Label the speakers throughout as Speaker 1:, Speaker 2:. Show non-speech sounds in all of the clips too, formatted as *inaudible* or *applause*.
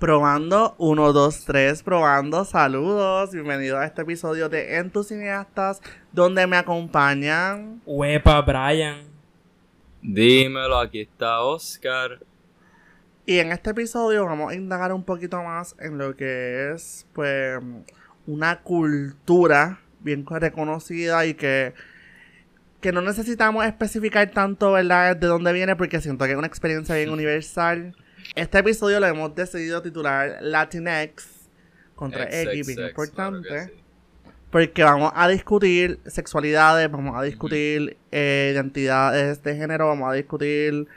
Speaker 1: Probando, 1, 2, 3, probando, saludos, bienvenido a este episodio de En tus cineastas, donde me acompañan...
Speaker 2: Huepa, Brian.
Speaker 3: Dímelo, aquí está Oscar.
Speaker 1: Y en este episodio vamos a indagar un poquito más en lo que es, pues, una cultura bien reconocida y que, que no necesitamos especificar tanto, ¿verdad?, de dónde viene, porque siento que es una experiencia bien universal. Este episodio lo hemos decidido titular Latinx contra X, bien importante. Porque vamos a discutir sexualidades, vamos a discutir eh, identidades de género, vamos a discutir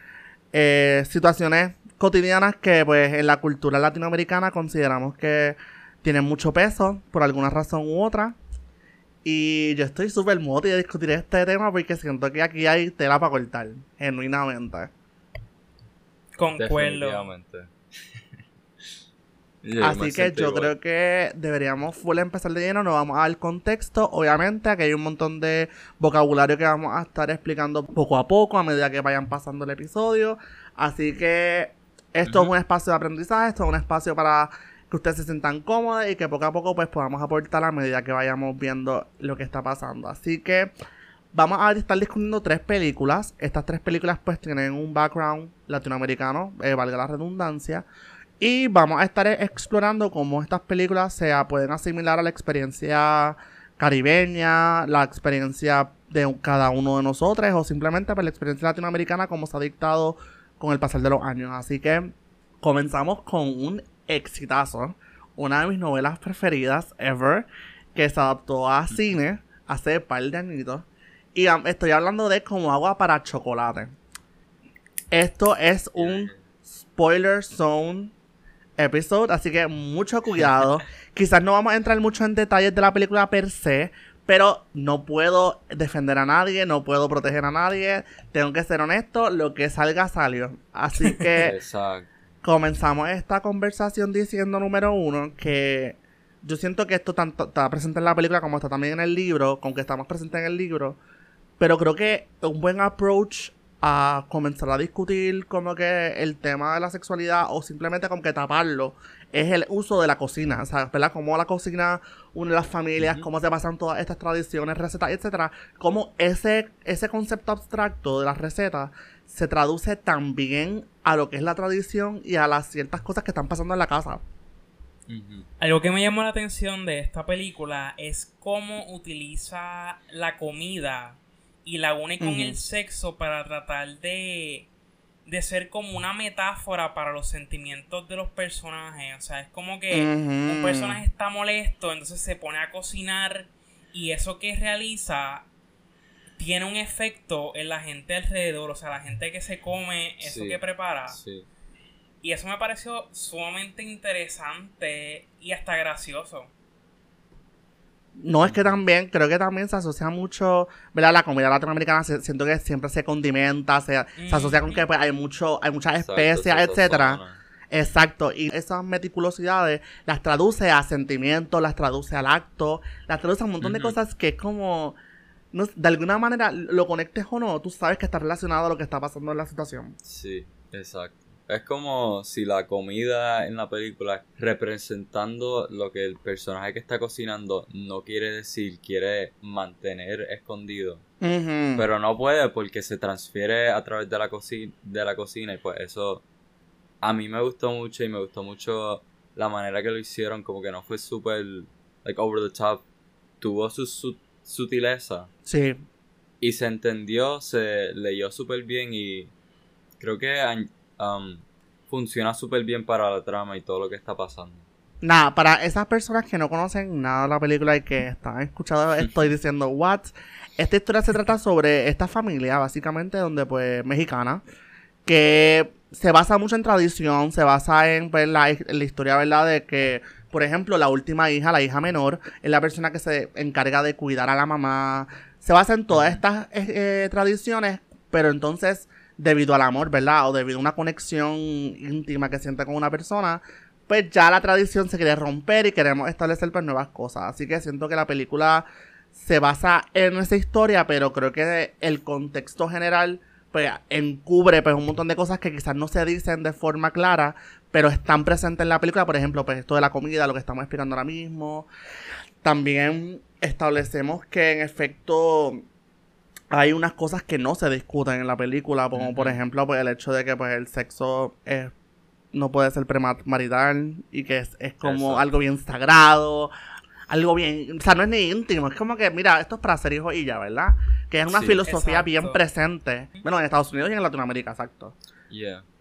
Speaker 1: eh, situaciones cotidianas que pues en la cultura latinoamericana consideramos que tienen mucho peso por alguna razón u otra. Y yo estoy súper motivado de discutir este tema porque siento que aquí hay tela para cortar, genuinamente.
Speaker 2: Concuerdo. *laughs*
Speaker 1: Así que yo creo que deberíamos full empezar de lleno, nos vamos a dar contexto. Obviamente, aquí hay un montón de vocabulario que vamos a estar explicando poco a poco a medida que vayan pasando el episodio. Así que esto es un espacio de aprendizaje, esto es un espacio para que ustedes se sientan cómodos y que poco a poco pues podamos aportar a medida que vayamos viendo lo que está pasando. Así que vamos a estar discutiendo tres películas. Estas tres películas pues tienen un background latinoamericano, eh, valga la redundancia. Y vamos a estar explorando cómo estas películas se pueden asimilar a la experiencia caribeña, la experiencia de cada uno de nosotros o simplemente por pues, la experiencia latinoamericana como se ha dictado con el pasar de los años. Así que comenzamos con un exitazo, una de mis novelas preferidas ever, que se adaptó a cine hace par de añitos. Y estoy hablando de como agua para chocolate. Esto es un spoiler zone episode, así que mucho cuidado. *laughs* Quizás no vamos a entrar mucho en detalles de la película per se, pero no puedo defender a nadie, no puedo proteger a nadie. Tengo que ser honesto, lo que salga salió. Así *laughs* que comenzamos esta conversación diciendo número uno que yo siento que esto tanto está presente en la película como está también en el libro, con que estamos presentes en el libro pero creo que un buen approach a comenzar a discutir como que el tema de la sexualidad o simplemente como que taparlo es el uso de la cocina, o sea, ¿verdad? Cómo la cocina une las familias, cómo se pasan todas estas tradiciones, recetas, etcétera, cómo ese, ese concepto abstracto de las recetas se traduce también a lo que es la tradición y a las ciertas cosas que están pasando en la casa.
Speaker 2: Algo que me llamó la atención de esta película es cómo utiliza la comida y la une con el sexo para tratar de, de ser como una metáfora para los sentimientos de los personajes. O sea, es como que un personaje está molesto, entonces se pone a cocinar y eso que realiza tiene un efecto en la gente alrededor, o sea, la gente que se come eso que prepara. Y eso me pareció sumamente interesante y hasta gracioso.
Speaker 1: No es que también, creo que también se asocia mucho, ¿verdad? La comida latinoamericana siento que siempre se condimenta, se, asocia con que pues, hay mucho, hay muchas especias, etcétera. Exacto, y esas meticulosidades las traduce a sentimientos, las traduce al acto, las traduce a un montón de cosas que es como, de alguna manera, lo conectes o no, tú sabes que está relacionado a lo que está pasando en la situación.
Speaker 3: Sí, exacto. Es como si la comida en la película representando lo que el personaje que está cocinando no quiere decir, quiere mantener escondido. Pero no puede porque se transfiere a través de la, de la cocina y pues eso a mí me gustó mucho y me gustó mucho la manera que lo hicieron, como que no fue súper, like, over the top. Tuvo su, sutileza.
Speaker 1: Sí.
Speaker 3: Y se entendió, se leyó súper bien y creo que Um, funciona súper bien para la trama y todo lo que está pasando.
Speaker 1: Nada, para esas personas que no conocen nada de la película y que están escuchando, *laughs* estoy diciendo, what? Esta historia se trata sobre esta familia, básicamente, donde, pues, mexicana, que se basa mucho en tradición, se basa en, pues, la, historia, ¿verdad? De que, por ejemplo, la última hija, la hija menor, es la persona que se encarga de cuidar a la mamá. Se basa en todas estas eh, eh, tradiciones, pero entonces debido al amor, ¿verdad? O debido a una conexión íntima que siente con una persona, pues ya la tradición se quiere romper y queremos establecer pues nuevas cosas. Así que siento que la película se basa en esa historia, pero creo que el contexto general pues encubre pues un montón de cosas que quizás no se dicen de forma clara, pero están presentes en la película, por ejemplo, pues esto de la comida, lo que estamos explicando ahora mismo. También establecemos que en efecto hay unas cosas que no se discuten en la película, como por ejemplo pues el hecho de que pues el sexo es no puede ser premarital y que es, como algo bien sagrado, algo bien, o sea, no es ni íntimo, es como que, mira, esto es para ser hijo y ya, ¿verdad? Que es una filosofía bien presente, bueno, en Estados Unidos y en Latinoamérica, exacto.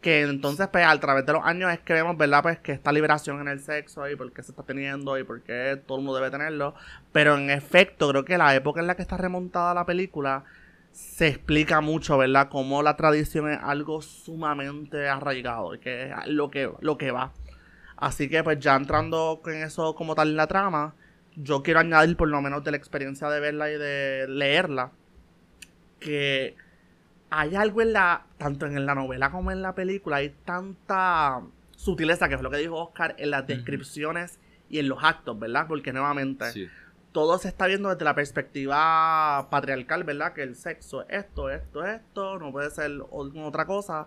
Speaker 1: Que entonces, pues, a través de los años es que vemos, ¿verdad? Pues que esta liberación en el sexo y por qué se está teniendo y por qué todo el mundo debe tenerlo. Pero en efecto, creo que la época en la que está remontada la película se explica mucho, ¿verdad? Cómo la tradición es algo sumamente arraigado, que es lo que, lo que va. Así que pues ya entrando con eso como tal en la trama, yo quiero añadir por lo menos de la experiencia de verla y de leerla, que hay algo en la, tanto en la novela como en la película, hay tanta sutileza, que es lo que dijo Oscar, en las descripciones y en los actos, ¿verdad? Porque nuevamente todo se está viendo desde la perspectiva patriarcal, ¿verdad? Que el sexo es esto, esto, esto, no puede ser otra cosa.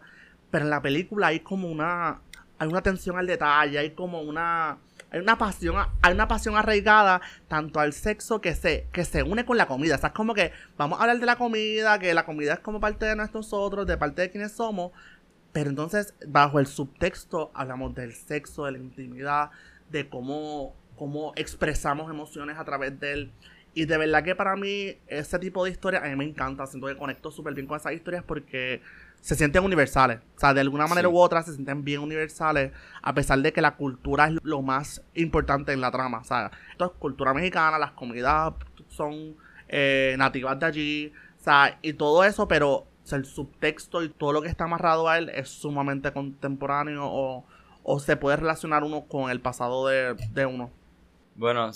Speaker 1: Pero en la película hay como una. Hay una atención al detalle, hay como una. Hay una pasión, hay una pasión arraigada tanto al sexo que se, que se une con la comida. O sea, es como que vamos a hablar de la comida, que la comida es como parte de nosotros, de parte de quienes somos. Pero entonces, bajo el subtexto, hablamos del sexo, de la intimidad, de cómo cómo expresamos emociones a través de él. Y de verdad que para mí ese tipo de historias a mí me encanta. Siento que conecto súper bien con esas historias porque se sienten universales. O sea, de alguna manera u otra se sienten bien universales a pesar de que la cultura es lo más importante en la trama. O sea, esto es cultura mexicana, las comunidades son eh, nativas de allí. O sea, y todo eso, pero el subtexto y todo lo que está amarrado a él es sumamente contemporáneo o, o se puede relacionar uno con el pasado de, de uno.
Speaker 3: Bueno,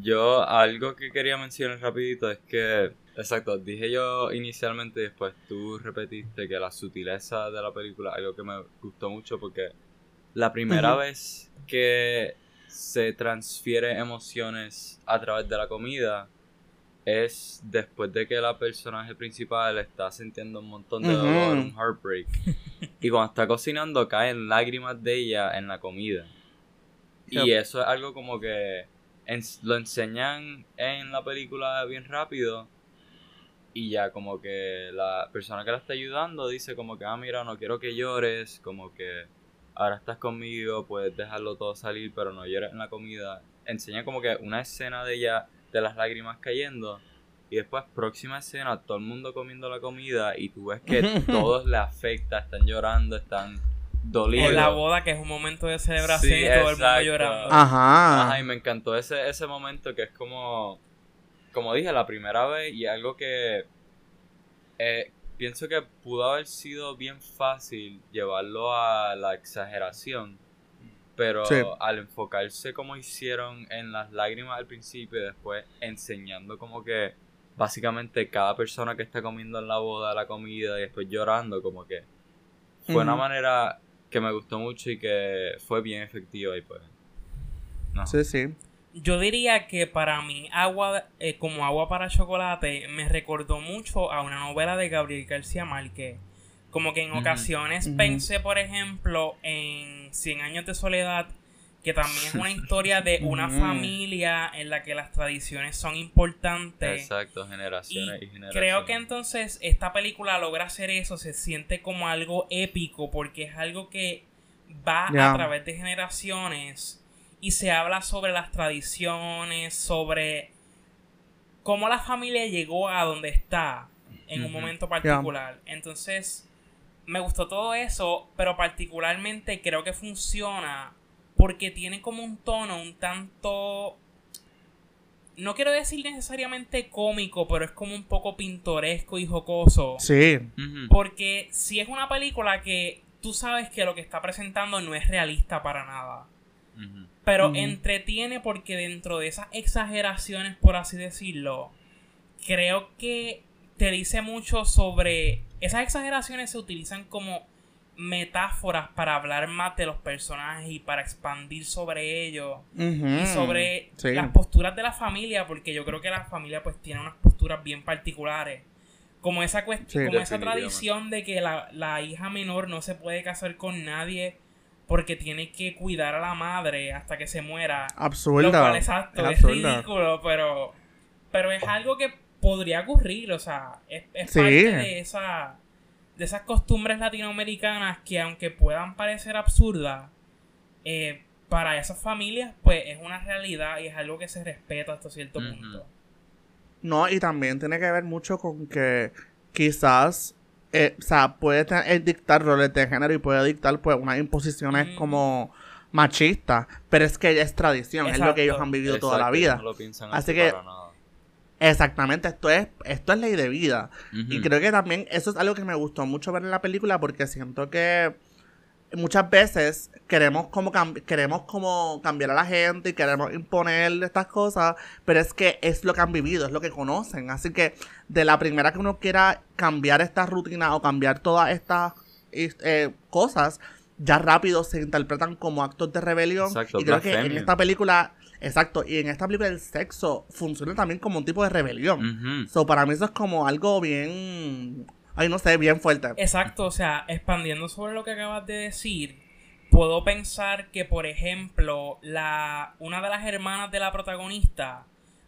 Speaker 3: yo algo que quería mencionar rapidito es que, exacto, dije yo inicialmente y después tú repetiste que la sutileza de la película, algo que me gustó mucho porque la primera vez que se transfiere emociones a través de la comida es después de que la personaje principal está sintiendo un montón de dolor, un heartbreak. y cuando está cocinando caen lágrimas de ella en la comida. Y eso es algo como que lo enseñan en la película bien rápido y ya como que la persona que la está ayudando dice como que, ah, mira, no quiero que llores, como que ahora estás conmigo, puedes dejarlo todo salir, pero no llores en la comida. Enseña como que una escena de ella, de las lágrimas cayendo, y después próxima escena, todo el mundo comiendo la comida y tú ves que *laughs* todos le afecta, están llorando, están
Speaker 2: en la boda, que es un momento de celebración y todo el mundo llorando.
Speaker 3: Ajá. Ajá, y me encantó ese, ese momento que es como, como dije, la primera vez y algo que eh, pienso que pudo haber sido bien fácil llevarlo a la exageración. Pero al enfocarse como hicieron en las lágrimas al principio y después enseñando como que básicamente cada persona que está comiendo en la boda la comida y después llorando, como que fue una manera que me gustó mucho y que fue bien efectivo y pues.
Speaker 1: No. Sí, sí.
Speaker 2: Yo diría que para mí, agua eh, como agua para chocolate me recordó mucho a una novela de Gabriel García Márquez. Como que en ocasiones pensé, por ejemplo, en Cien años de soledad que también es una *laughs* historia de una familia en la que las tradiciones son importantes.
Speaker 3: Exacto, generaciones y, generaciones.
Speaker 2: Creo que entonces esta película logra hacer eso, se siente como algo épico porque es algo que va a través de generaciones y se habla sobre las tradiciones, sobre cómo la familia llegó a donde está en un momento particular. Entonces, me gustó todo eso, pero particularmente creo que funciona porque tiene como un tono un tanto no quiero decir necesariamente cómico, pero es como un poco pintoresco y jocoso.
Speaker 1: Sí.
Speaker 2: Porque si es una película que tú sabes que lo que está presentando no es realista para nada. Pero entretiene porque dentro de esas exageraciones, por así decirlo, creo que te dice mucho sobre... Esas exageraciones se utilizan como metáforas para hablar más de los personajes y para expandir sobre ellos y sobre las posturas de la familia porque yo creo que la familia pues tiene unas posturas bien particulares. Como esa cuestión, como esa tradición de que la, la hija menor no se puede casar con nadie porque tiene que cuidar a la madre hasta que se muera.
Speaker 1: Absurdo.
Speaker 2: Lo cual, exacto, es, ridículo, pero, pero es algo que podría ocurrir, o sea, es, parte de esa de esas costumbres latinoamericanas que aunque puedan parecer absurdas, eh, para esas familias pues es una realidad y es algo que se respeta hasta cierto punto.
Speaker 1: No, y también tiene que ver mucho con que quizás eh, o sea, puede tener, dictar roles de género y puede dictar pues unas imposiciones como machistas, pero es que es tradición, es lo que ellos han vivido toda la vida. así que Exactamente, esto es, esto es ley de vida. Y creo que también eso es algo que me gustó mucho ver en la película porque siento que muchas veces queremos como queremos como cambiar a la gente y queremos imponer estas cosas, pero es que es lo que han vivido, es lo que conocen. Así que de la primera que uno quiera cambiar esta rutina o cambiar todas estas eh, cosas, ya rápido se interpretan como actos de rebelión. y creo que en esta película, exacto, y en esta película el sexo funciona también como un tipo de rebelión. So para mí eso es como algo bien ay, no sé, bien fuerte.
Speaker 2: Exacto, o sea, expandiendo sobre lo que acabas de decir, puedo pensar que, por ejemplo, la, una de las hermanas de la protagonista,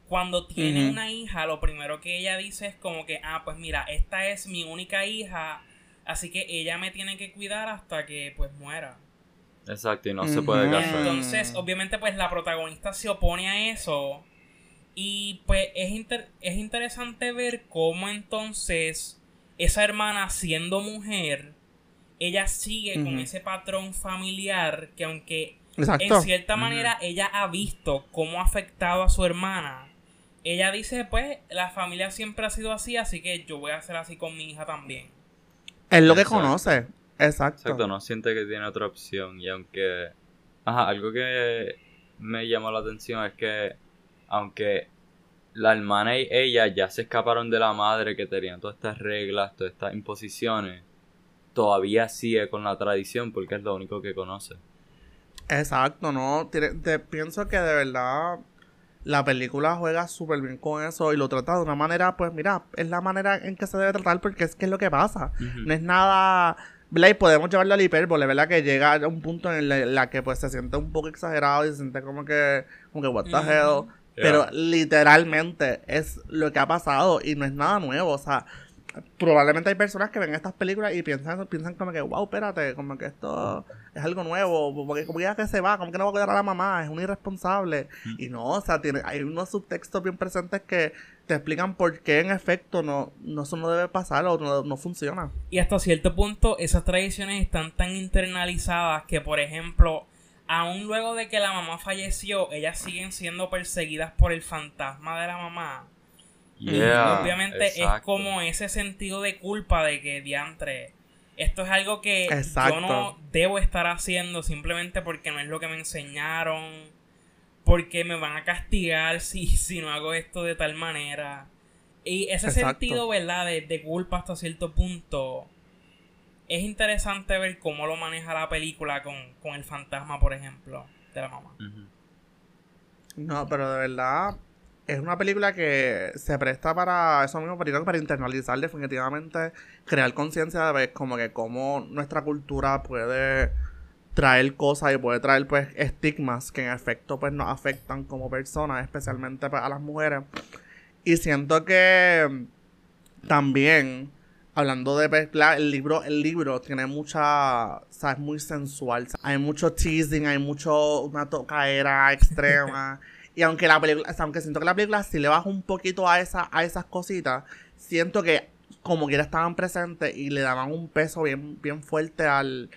Speaker 2: cuando tiene una hija, lo primero que ella dice es como que, ah, pues mira, esta es mi única hija, así que ella me tiene que cuidar hasta que pues muera.
Speaker 3: Exacto, y no se puede casar.
Speaker 2: Entonces, obviamente, pues la protagonista se opone a eso. Y pues es, es interesante ver cómo entonces esa hermana siendo mujer, ella sigue con ese patrón familiar que aunque en cierta manera ella ha visto cómo ha afectado a su hermana, ella dice, pues, la familia siempre ha sido así, así que yo voy a ser así con mi hija también.
Speaker 1: Es lo que conoce. Exacto.
Speaker 3: Exacto, no siente que tiene otra opción. Y aunque... Ajá, algo que me llamó la atención es que aunque la hermana y ella ya se escaparon de la madre que tenían todas estas reglas, todas estas imposiciones, todavía sigue con la tradición porque es lo único que conoce.
Speaker 1: Exacto, no, te, pienso que de verdad la película juega súper bien con eso y lo trata de una manera, pues mira, es la manera en que se debe tratar porque es que es lo que pasa. No es nada, ¿verdad? Y podemos llevarlo al hipérbole, ¿verdad? Que llega a un punto en la, la, que pues se siente un poco exagerado y se siente como que, como que what the hell. Pero literalmente es lo que ha pasado y no es nada nuevo. O sea, probablemente hay personas que ven estas películas y piensan, piensan como que, wow, espérate, como que esto es algo nuevo, porque como ya que se va, como que no va a cuidar a la mamá, es un irresponsable. Y no, o sea, tiene, hay unos subtextos bien presentes que te explican por qué en efecto no, no eso no debe pasar o no, no funciona.
Speaker 2: Y hasta cierto punto esas tradiciones están tan internalizadas que, por ejemplo, aún luego de que la mamá falleció, ellas siguen siendo perseguidas por el fantasma de la mamá. y obviamente es como ese sentido de culpa de que diantre. Esto es algo que yo no debo estar haciendo simplemente porque no es lo que me enseñaron. Porque me van a castigar si, si no hago esto de tal manera. Y ese sentido, ¿verdad? De, de culpa hasta cierto punto es interesante ver cómo lo maneja la película con, el fantasma, por ejemplo, de la mamá.
Speaker 1: No, pero de verdad es una película que se presta para eso mismo, para, para internalizar definitivamente, crear conciencia de ver como que cómo nuestra cultura puede traer cosas y puede traer pues estigmas que en efecto pues nos afectan como personas, especialmente pues, a las mujeres. Y siento que también Hablando de pues, el libro, el libro tiene mucha, o sea, es muy sensual. Hay mucho teasing, hay mucho, una tocaera extrema. *laughs* y aunque la película, aunque siento que la película sí le baja un poquito a, esa, a esas cositas, siento que como quiera estaban presentes y le daban un peso bien, bien fuerte al,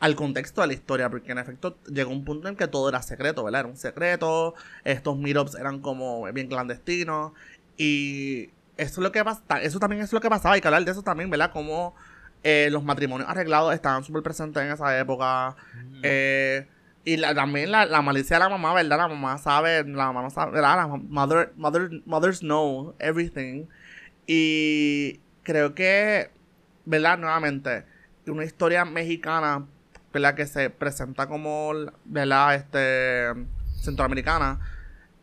Speaker 1: al contexto de la historia, porque en efecto llegó un punto en que todo era secreto, ¿verdad? Era un secreto, estos meetups eran como bien clandestinos y eso es lo que pasa, eso también es lo que pasaba, hay que hablar de eso también, ¿verdad? Como eh, los matrimonios arreglados estaban súper presentes en esa época. Eh, y también la, malicia de la mamá, ¿verdad? La mamá sabe, la mamá no sabe, ¿verdad? La mother, mother, mothers know everything. Y creo que, ¿verdad? Nuevamente, una historia mexicana, ¿verdad? Que se presenta como, ¿verdad? Este, centroamericana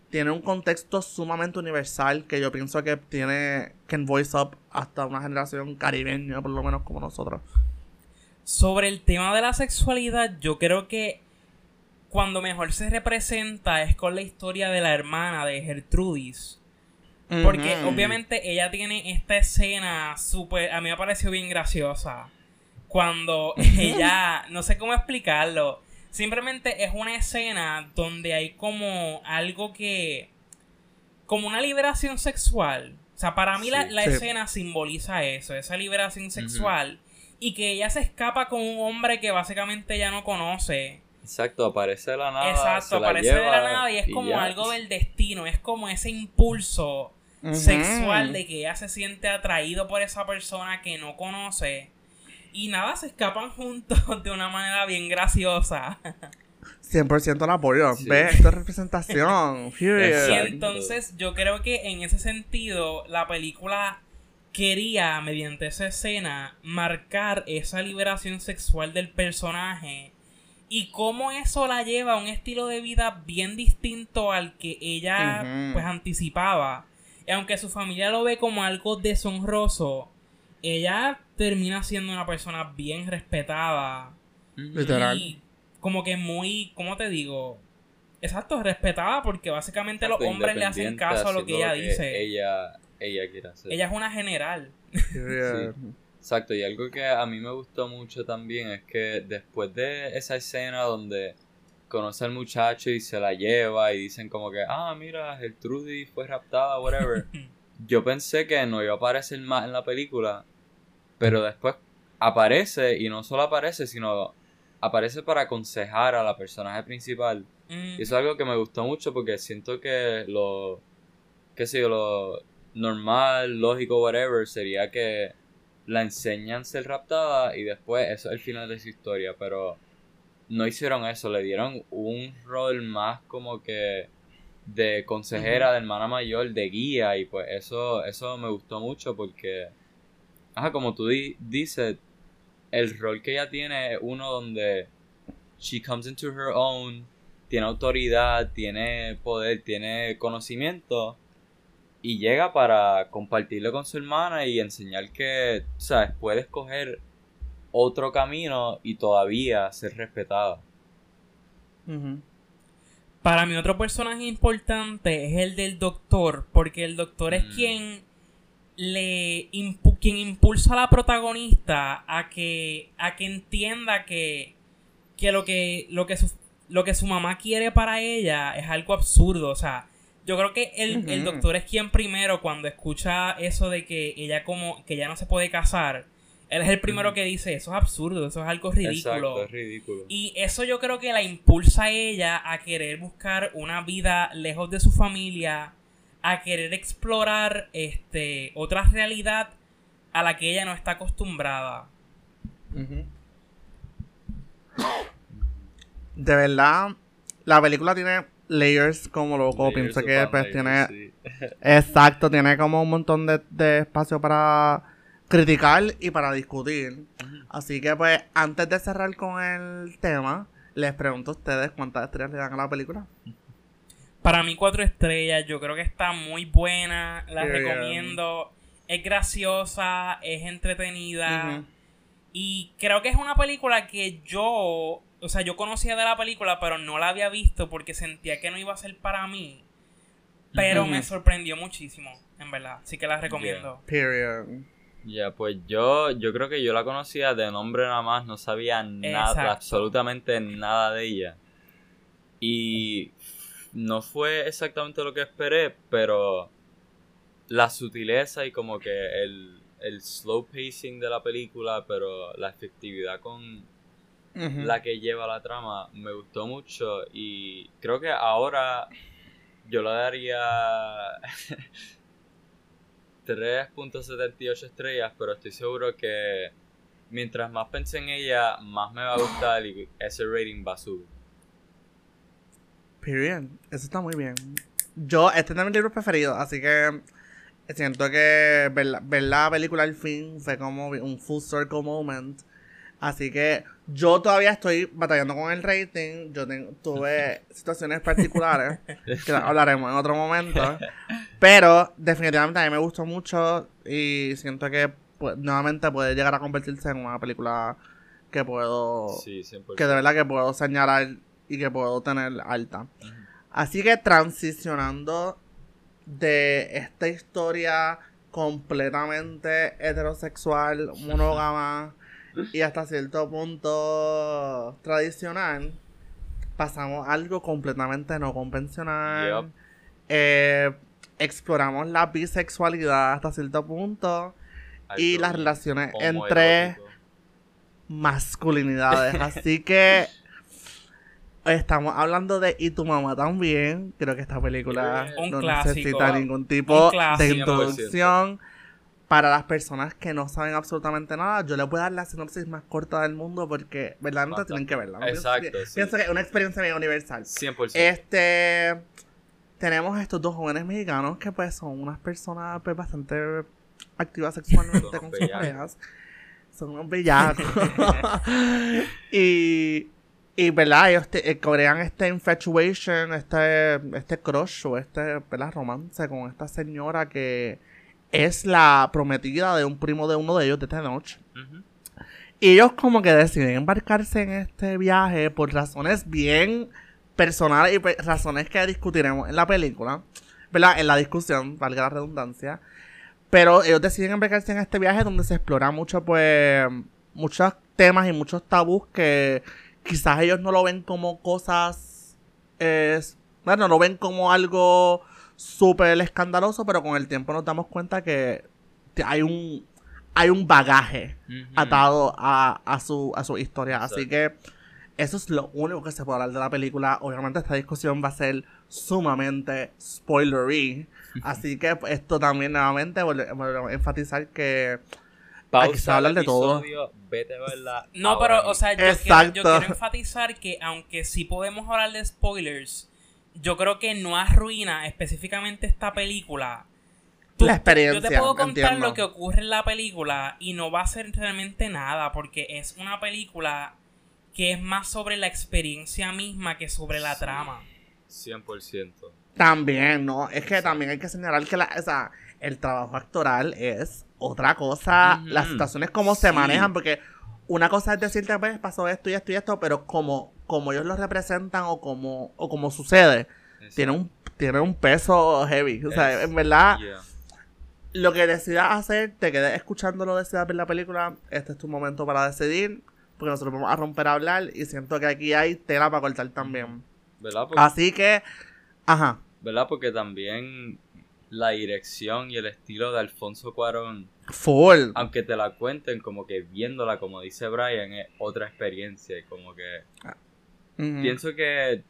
Speaker 1: tiene un contexto sumamente universal que yo pienso que tiene can voice up hasta una generación caribeña, por lo menos como nosotros.
Speaker 2: Sobre el tema de la sexualidad, yo creo que cuando mejor se representa es con la historia de la hermana de Gertrudis. Porque obviamente ella tiene esta escena súper, a mí me pareció bien graciosa. Cuando *laughs* ella, no sé cómo explicarlo, simplemente es una escena donde hay como algo que, como una liberación sexual. O sea, para mí la, escena simboliza eso, esa liberación sexual. Y que ella se escapa con un hombre que básicamente ella no conoce.
Speaker 3: Exacto, aparece de la nada.
Speaker 2: Exacto, aparece de la nada y es como algo del destino, es como ese impulso sexual de que ella se siente atraído por esa persona que no conoce. Y nada, se escapan juntos *laughs* de una manera bien graciosa.
Speaker 1: 100% la apoyo. Ve, esto es representación. *laughs*
Speaker 2: y entonces yo creo que en ese sentido la película quería, mediante esa escena, marcar esa liberación sexual del personaje y cómo eso la lleva a un estilo de vida bien distinto al que ella pues anticipaba. Y aunque su familia lo ve como algo deshonroso, ella termina siendo una persona bien respetada. Literal. Y como que muy, ¿cómo te digo? Exacto, respetada porque básicamente los hombres le hacen caso a lo que ella dice.
Speaker 3: Ella, ella quiere hacer.
Speaker 2: Ella es una general.
Speaker 3: Exacto, y algo que a mí me gustó mucho también es que después de esa escena donde conoce al muchacho y se la lleva y dicen como que, ah, mira, Gertrudy fue raptada, whatever. *laughs* Yo pensé que no iba a aparecer más en la película, pero después aparece y no solo aparece, sino aparece para aconsejar a la personaje principal. Y eso es algo que me gustó mucho porque siento que lo, qué sé yo, lo normal, lógico, whatever, sería que la enseñan a ser raptada y después eso es el final de su historia, pero no hicieron eso, le dieron un rol más como que de consejera, de hermana mayor, de guía y pues eso eso me gustó mucho porque ajá, como tú dices, el rol que ella tiene es uno donde she comes into her own, tiene autoridad, tiene poder, tiene conocimiento y llega para compartirlo con su hermana y enseñar que, sabes, puede escoger otro camino y todavía ser respetada.
Speaker 2: Para mí otro personaje importante es el del doctor, porque el doctor es mm. quien le quien impulsa a la protagonista a que a que entienda que que lo que lo que su, lo que su mamá quiere para ella es algo absurdo, o sea, yo creo que el, el doctor es quien primero cuando escucha eso de que ella como que ya no se puede casar, él es el primero que dice, eso es absurdo, eso es algo ridículo.
Speaker 3: es ridículo.
Speaker 2: Y eso yo creo que la impulsa a ella a querer buscar una vida lejos de su familia, a querer explorar este otra realidad a la que ella no está acostumbrada. *coughs*
Speaker 1: De verdad, la película tiene layers como loco. Pienso que pues, tiene. *laughs* Exacto, tiene como un montón de, de espacio para criticar y para discutir. Así que pues antes de cerrar con el tema, les pregunto a ustedes cuántas estrellas le dan a la película.
Speaker 2: Para mí cuatro estrellas, yo creo que está muy buena, la recomiendo. Es graciosa, es entretenida. Y creo que es una película que yo, o sea, yo conocía de la película, pero no la había visto porque sentía que no iba a ser para mí. Pero me sorprendió muchísimo, en verdad. Así que la recomiendo.
Speaker 1: Period.
Speaker 3: Ya, pues yo, yo creo que yo la conocía de nombre nada más, no sabía nada, absolutamente nada de ella. Y no fue exactamente lo que esperé, pero la sutileza y como que el, el slow pacing de la película, pero la efectividad con la que lleva la trama me gustó mucho y creo que ahora yo la daría *laughs* 3.78 estrellas, pero estoy seguro que mientras más pensé en ella, más me va a gustar y ese rating va a subir.
Speaker 1: Bien, eso está muy bien. Yo, este es mi libro preferido, así que siento que ver la, película al fin fue como un full circle moment. Así que yo todavía estoy batallando con el rating. Yo tuve *laughs* situaciones particulares *laughs* que hablaremos en otro momento. Pero definitivamente a mí me gustó mucho y siento que pues, nuevamente puede llegar a convertirse en una película que puedo... que de verdad que puedo señalar y que puedo tener alta. Así que transicionando de esta historia completamente heterosexual, monógama *laughs* y hasta cierto punto tradicional, pasamos a algo completamente no convencional. Eh, exploramos la bisexualidad hasta cierto punto y las relaciones entre masculinidades. Así que *laughs* estamos hablando de Y tu mamá también. Creo que esta película no necesita ningún tipo de introducción. Para las personas que no saben absolutamente nada, yo les voy a dar la sinopsis más corta del mundo porque verdaderamente tienen que verla.
Speaker 3: Exacto.
Speaker 1: Pienso, que es una experiencia universal.
Speaker 3: 100%.
Speaker 1: Este. Tenemos estos dos jóvenes mexicanos que, pues, son unas personas pues, bastante activas sexualmente con sus parejas. Son unos bellacos. *laughs* *laughs* y y, ¿verdad? Ellos eh, crean este infatuation, este, este crush o este, ¿verdad? Romance con esta señora que es la prometida de un primo de uno de ellos de esta noche. Y ellos como que deciden embarcarse en este viaje por razones bien personales y pues, razones que discutiremos en la película. ¿Verdad? En la discusión, valga la redundancia. Pero ellos deciden embarcarse en este viaje donde se explora mucho, pues, muchos temas y muchos tabús que quizás ellos no lo ven como cosas, bueno, lo ven como algo súper escandaloso, pero con el tiempo nos damos cuenta que hay un, hay un bagaje atado a, a, su, a su historia. Así que eso es lo único que se puede hablar de la película. Obviamente esta discusión va a ser sumamente spoilery. *laughs* Así que esto también nuevamente vuelvo a enfatizar que
Speaker 3: Pausa de todo. Vete
Speaker 2: No, pero, o sea, yo quiero, enfatizar que aunque sí podemos hablar de spoilers, yo creo que no arruina específicamente esta película.
Speaker 1: la experiencia.
Speaker 2: Yo te puedo contar lo que ocurre en la película y no va a ser realmente nada porque es una película que es más sobre la experiencia misma que sobre la trama.
Speaker 3: 100%.
Speaker 1: También, ¿no? Es que también hay que señalar que la, o sea, el trabajo actoral es otra cosa, las situaciones cómo se manejan, porque una cosa es decirte, pues pasó esto y esto y esto, pero como, como ellos lo representan o como, o como sucede, tiene un, tiene un peso heavy. O sea, en verdad, lo que decidas hacer, te quedes escuchando lo decidas ver la película, este es tu momento para decidir, porque nosotros vamos a romper a hablar y siento que aquí hay tela para cortar también.
Speaker 3: ¿Verdad?
Speaker 1: Así que, ajá.
Speaker 3: ¿Verdad? Porque también la dirección y el estilo de Alfonso Cuarón.
Speaker 1: Full.
Speaker 3: Aunque te la cuenten, como que viéndola, como dice Brian, es otra experiencia. Y como que. Ah. Pienso que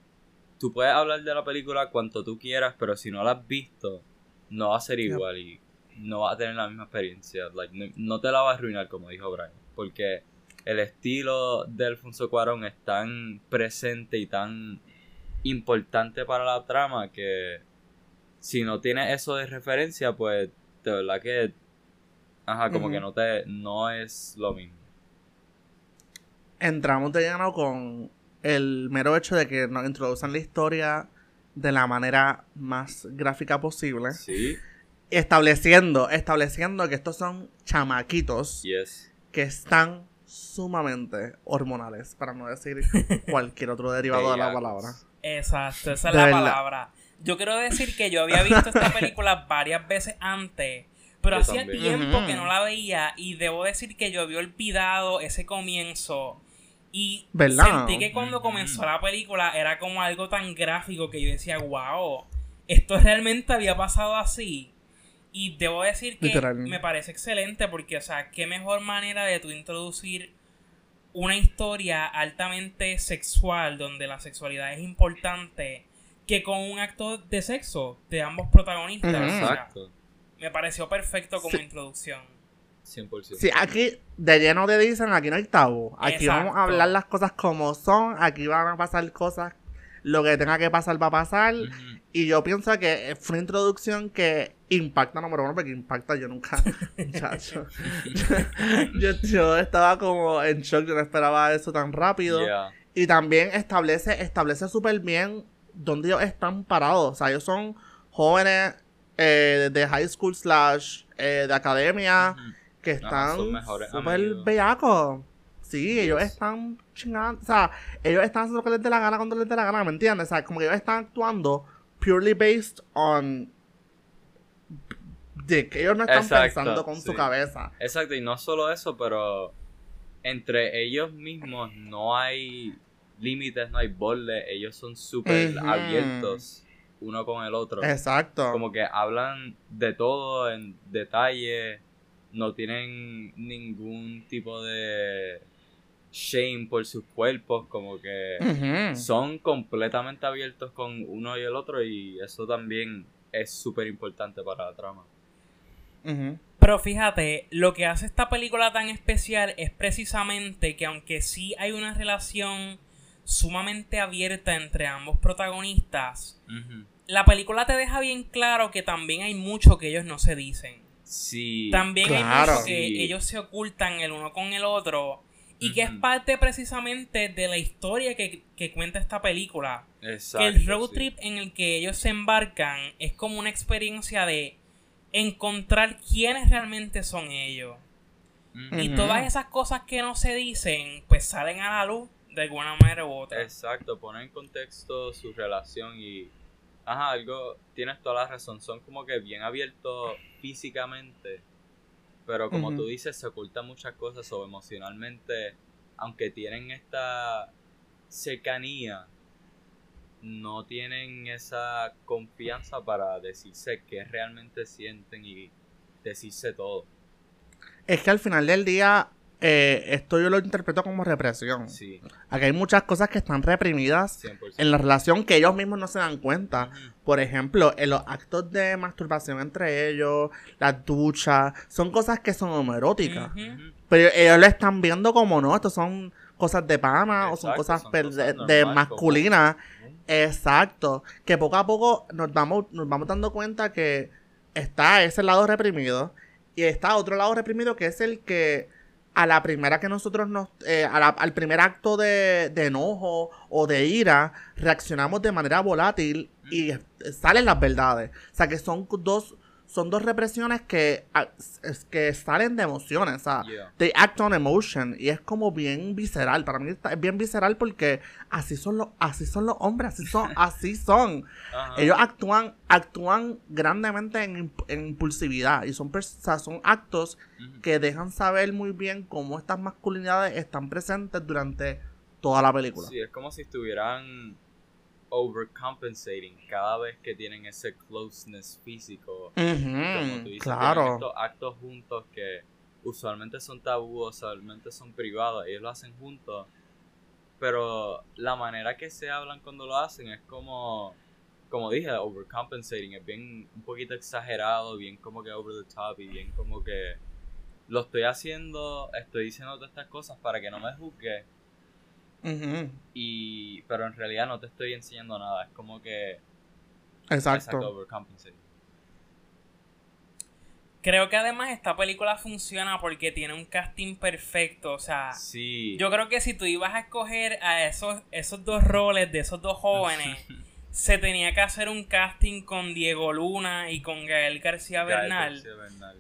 Speaker 3: tú puedes hablar de la película cuanto tú quieras, pero si no la has visto, no va a ser igual y no va a tener la misma experiencia. Like, no, te la va a arruinar, como dijo Brian. Porque el estilo de Alfonso Cuarón es tan presente y tan importante para la trama que si no tienes eso de referencia, pues de verdad que, ajá, como que no te, no es lo mismo.
Speaker 1: Entramos de lleno con el mero hecho de que nos introducen la historia de la manera más gráfica posible.
Speaker 3: Sí.
Speaker 1: Estableciendo, estableciendo que estos son chamaquitos
Speaker 3: yes.
Speaker 1: que están sumamente hormonales, para no decir cualquier otro derivado de la palabra.
Speaker 2: Exacto, esa es la palabra. Yo quiero decir que yo había visto esta película *laughs* varias veces antes, pero hacía tiempo que no la veía y debo decir que yo había olvidado ese comienzo. Y sentí que cuando comenzó la película era como algo tan gráfico que yo decía, wow, esto realmente había pasado así. Y debo decir que me parece excelente porque, o sea, qué mejor manera de tú introducir una historia altamente sexual donde la sexualidad es importante que con un acto de sexo de ambos protagonistas. Exacto. Me pareció perfecto como introducción.
Speaker 3: 100%.
Speaker 1: Sí, aquí de lleno de dicen, aquí no hay tabú. Aquí vamos a hablar las cosas como son, aquí van a pasar cosas, lo que tenga que pasar va a pasar. Y yo pienso que fue una introducción que impacta número uno porque impacta yo nunca *laughs* muchacho *laughs* yo, yo, estaba como en shock yo no esperaba eso tan rápido y también establece establece súper bien dónde ellos están parados o sea ellos son jóvenes eh, de high school slash eh, de academia que están súper bellacos Sí, ellos están chingando. O sea, ellos están haciendo lo que les dé la gana cuando les dé la gana, ¿me entiendes? O sea, como que ellos están actuando purely based on. De que ellos no están pensando con su cabeza.
Speaker 3: Exacto, y no solo eso, pero entre ellos mismos no hay límites, no hay bordes. Ellos son súper abiertos uno con el otro.
Speaker 1: Exacto.
Speaker 3: Como que hablan de todo en detalle. No tienen ningún tipo de shame por sus cuerpos, como que son completamente abiertos con uno y el otro y eso también es súper importante para la trama.
Speaker 2: Pero fíjate, lo que hace esta película tan especial es precisamente que aunque sí hay una relación sumamente abierta entre ambos protagonistas, la película te deja bien claro que también hay mucho que ellos no se dicen.
Speaker 3: Sí.
Speaker 2: También hay mucho que ellos se ocultan el uno con el otro y que es parte precisamente de la historia que, cuenta esta película. Exacto, que el road trip en el que ellos se embarcan es como una experiencia de encontrar quiénes realmente son ellos. Y todas esas cosas que no se dicen, pues salen a la luz de alguna manera u otra.
Speaker 3: Exacto, ponen en contexto su relación y... Ajá, algo, tienes toda la razón, son como que bien abiertos físicamente pero como tú dices, se ocultan muchas cosas o emocionalmente, aunque tienen esta cercanía, no tienen esa confianza para decirse qué realmente sienten y decirse todo.
Speaker 1: Es que al final del día eh, esto yo lo interpreto como represión. Sí. Aquí hay muchas cosas que están reprimidas en la relación que ellos mismos no se dan cuenta. Por ejemplo, en los actos de masturbación entre ellos, las duchas, son cosas que son homoeróticas. Pero ellos lo están viendo como no, esto son cosas de pana o son cosas, de, masculina. Exacto. Que poco a poco nos vamos, nos vamos dando cuenta que está ese lado reprimido y está otro lado reprimido que es el que a la primera que nosotros nos, eh, al primer acto de, de, enojo o de ira, reaccionamos de manera volátil y salen las verdades. O sea que son dos, son dos represiones que, que salen de emociones. O sea, they act on emotion. Y es como bien visceral. Para mí es bien visceral porque así son los, así son los hombres, así son, *laughs* así son. Ellos actúan, actúan grandemente en, impulsividad. Y son, son actos que dejan saber muy bien cómo estas masculinidades están presentes durante toda la película.
Speaker 3: Sí, es como si estuvieran overcompensating cada vez que tienen ese closeness físico. como tú dices, claro. estos actos juntos que usualmente son tabú, usualmente son privados, ellos lo hacen juntos. Pero la manera que se hablan cuando lo hacen es como, como dije, overcompensating, es bien un poquito exagerado, bien como que over the top y bien como que lo estoy haciendo, estoy diciendo todas estas cosas para que no me juzgue y, pero en realidad no te estoy enseñando nada. Es como que.
Speaker 1: Exacto.
Speaker 2: Creo que además esta película funciona porque tiene un casting perfecto. O sea, yo creo que si tú ibas a escoger a esos, esos dos roles de esos dos jóvenes, *laughs* se tenía que hacer un casting con Diego Luna y con Gael García Bernal.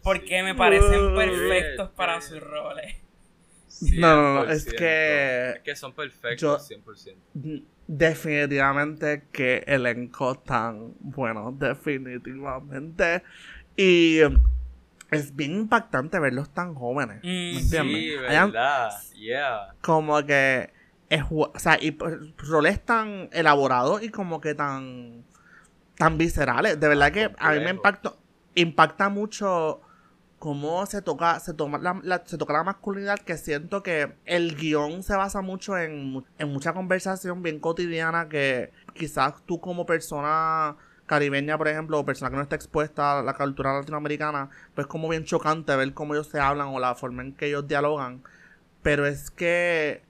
Speaker 2: porque me parecen perfectos para sus roles
Speaker 1: no, no, no, es que...
Speaker 3: Es que son perfectos 100%.
Speaker 1: Definitivamente que elenco tan bueno, definitivamente. Y es bien impactante verlos tan jóvenes. Mm,
Speaker 3: sí, verdad. yeah.
Speaker 1: Como que es, o sea, y roles tan elaborados y como que tan tan viscerales. De verdad que a mí me impactó, impacta mucho cómo se toca, se toma la, se toca la masculinidad, que siento que el guion se basa mucho en, en mucha conversación bien cotidiana que quizás tú como persona caribeña, por ejemplo, o persona que no está expuesta a la cultura latinoamericana, pues como bien chocante ver cómo ellos se hablan o la forma en que ellos dialogan. Pero es que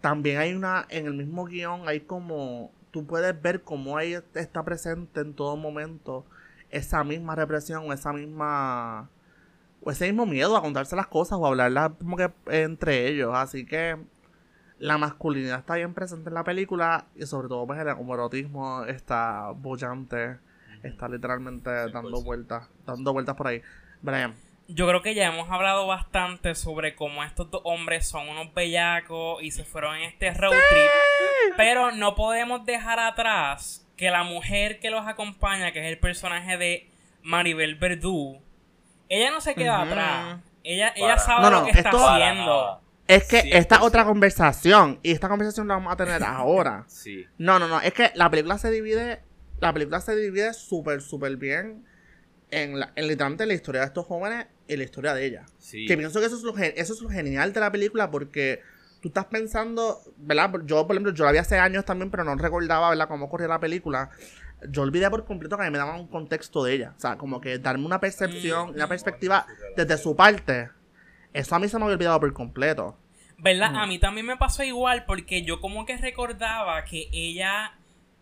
Speaker 1: también hay una, en el mismo guion hay como, tú puedes ver cómo ahí está presente en todo momento esa misma represión esa misma o ese mismo miedo a contarse las cosas o hablarlas como que entre ellos. Así que la masculinidad está bien presente en la película y sobre todo pues el homoerotismo está bollante, está literalmente dando vueltas, dando vueltas por ahí. Brian.
Speaker 2: Yo creo que ya hemos hablado bastante sobre cómo estos dos hombres son unos bellacos y se fueron en este road trip. Pero no podemos dejar atrás que la mujer que los acompaña, que es el personaje de Maribel Verdú, ella no se queda atrás. Ella, ella sabe lo que está haciendo.
Speaker 1: Es que esta otra conversación, y esta conversación la vamos a tener *laughs* ahora.
Speaker 3: sí.
Speaker 1: No, no, no, es que la película se divide, la película se divide súper, súper bien en, la, en literalmente la historia de estos jóvenes y la historia de ella.
Speaker 3: Sí.
Speaker 1: Que pienso que eso es, lo, eso es lo genial de la película porque tú estás pensando, ¿verdad? Yo, por ejemplo, yo la vi hace años también, pero no recordaba, ¿verdad?, cómo corría la película. Yo olvidé por completo que a mí me daban un contexto de ella. O sea, como que darme una percepción, una perspectiva desde su parte. Eso a mí se me había olvidado por completo.
Speaker 2: ¿Verdad? A mí también me pasó igual porque yo como que recordaba que ella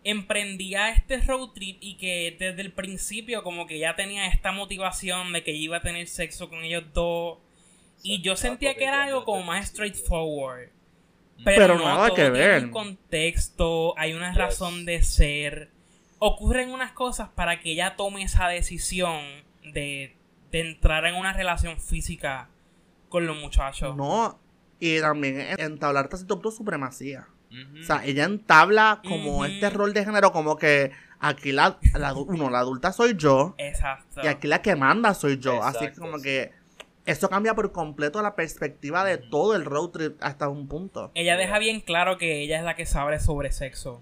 Speaker 2: emprendía este road trip y que desde el principio como que ya tenía esta motivación de que iba a tener sexo con ellos dos. Y yo sentía que era algo como más straightforward. Pero, no, nada que ver. Hay un contexto, hay una razón de ser. Ocurren unas cosas para que ella tome esa decisión de, de entrar en una relación física con los muchachos.
Speaker 1: No, y también entablar cierto punto supremacía. O sea, ella entabla como este rol de género, como que aquí la, uno, la adulta soy yo.
Speaker 2: Exacto.
Speaker 1: Y aquí la que manda soy yo. Así que como que eso cambia por completo la perspectiva de todo el road trip hasta un punto.
Speaker 2: Ella deja bien claro que ella es la que sabe sobre sexo.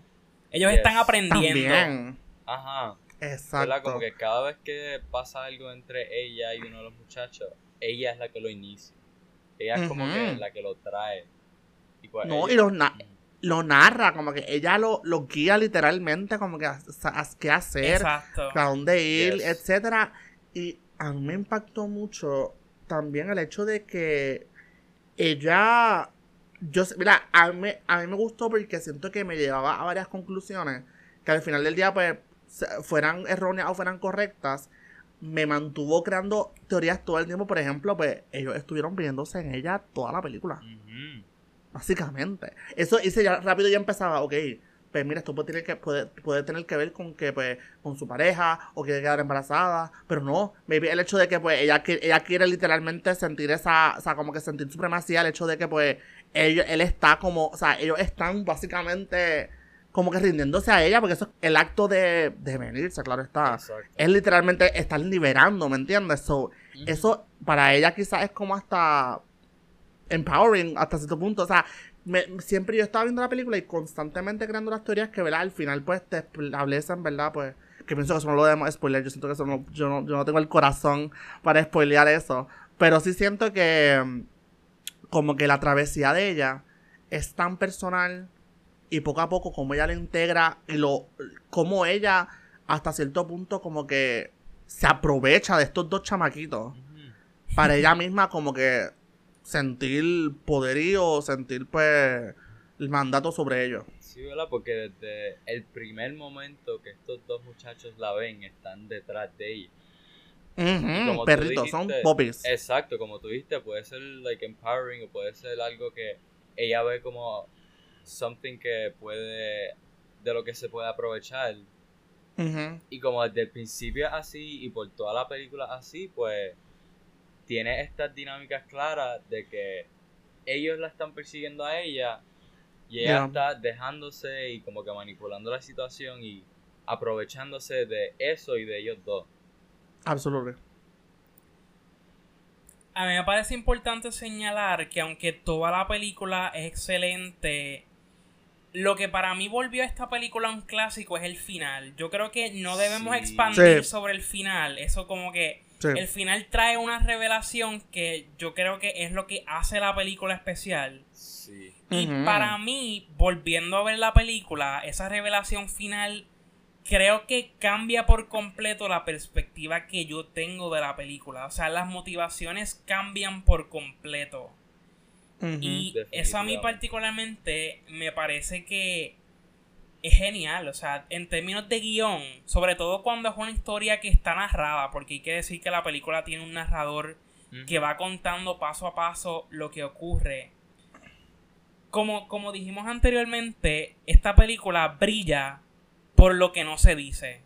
Speaker 2: Ellos están aprendiendo. También.
Speaker 3: Ajá.
Speaker 1: Exacto.
Speaker 3: Como que cada vez que pasa algo entre ella y uno de los muchachos, ella es la que lo inicia. Ella es como que la que lo trae.
Speaker 1: Y pues no, y los, lo narra, como que ella lo, lo guía literalmente, como que a, qué hacer, a dónde ir, etcétera. Y a mí me impactó mucho también el hecho de que ella, yo mira, a mí, a mí me gustó porque siento que me llevaba a varias conclusiones que al final del día, pues, fueran erróneas o fueran correctas, me mantuvo creando teorías todo el tiempo. Por ejemplo, pues, ellos estuvieron viéndose en ella toda la película. Básicamente. Eso hice ya rápido ya empezaba, ok, pues mira, esto puede tener que, puede, puede tener que ver con que, pues, con su pareja, o quiere quedar embarazada, pero no, maybe el hecho de que, pues, ella, ella quiere literalmente sentir esa, o sea, como que sentir supremacía, el hecho de que, pues, él, él está como, o sea, ellos están básicamente como que rindiéndose a ella, porque eso es el acto de, de venirse, claro está. Es literalmente estar liberando, ¿me entiendes? So, Eso para ella quizás es como hasta empowering hasta cierto punto. O sea, siempre yo estaba viendo la película y constantemente creando las teorías que, ¿verdad? Al final, pues, te establecen, ¿verdad? Pues, que pienso que eso no lo debemos spoiler. Yo siento que eso no, yo no, yo no tengo el corazón para spoilear eso. Pero sí siento que, mm, como que la travesía de ella es tan personal y poco a poco como ella lo integra y lo, como ella hasta cierto punto como que se aprovecha de estos dos chamaquitos para ella *laughs* misma como que sentir poderío, sentir pues el mandato sobre ellos.
Speaker 3: Sí, ¿verdad? Porque desde el primer momento que estos dos muchachos la ven, están detrás de ella.
Speaker 1: Perritos, son popis.
Speaker 3: Exacto, como tú dijiste, puede ser like empowering o puede ser algo que ella ve como something que puede, de lo que se puede aprovechar. Y como desde el principio así y por toda la película así, pues tiene estas dinámicas claras de que ellos la están persiguiendo a ella y ella está dejándose y como que manipulando la situación y aprovechándose de eso y de ellos dos.
Speaker 1: Absolutamente.
Speaker 2: A mí me parece importante señalar que aunque toda la película es excelente, lo que para mí volvió a esta película un clásico es el final. Yo creo que no debemos expandir sobre el final. Eso como que el final trae una revelación que yo creo que es lo que hace la película especial. Y para mí, volviendo a ver la película, esa revelación final creo que cambia por completo la perspectiva que yo tengo de la película. O sea, las motivaciones cambian por completo. Y eso a mí particularmente me parece que es genial, o sea, en términos de guion, sobre todo cuando es una historia que está narrada, porque hay que decir que la película tiene un narrador que va contando paso a paso lo que ocurre. Como, como dijimos anteriormente, esta película brilla por lo que no se dice.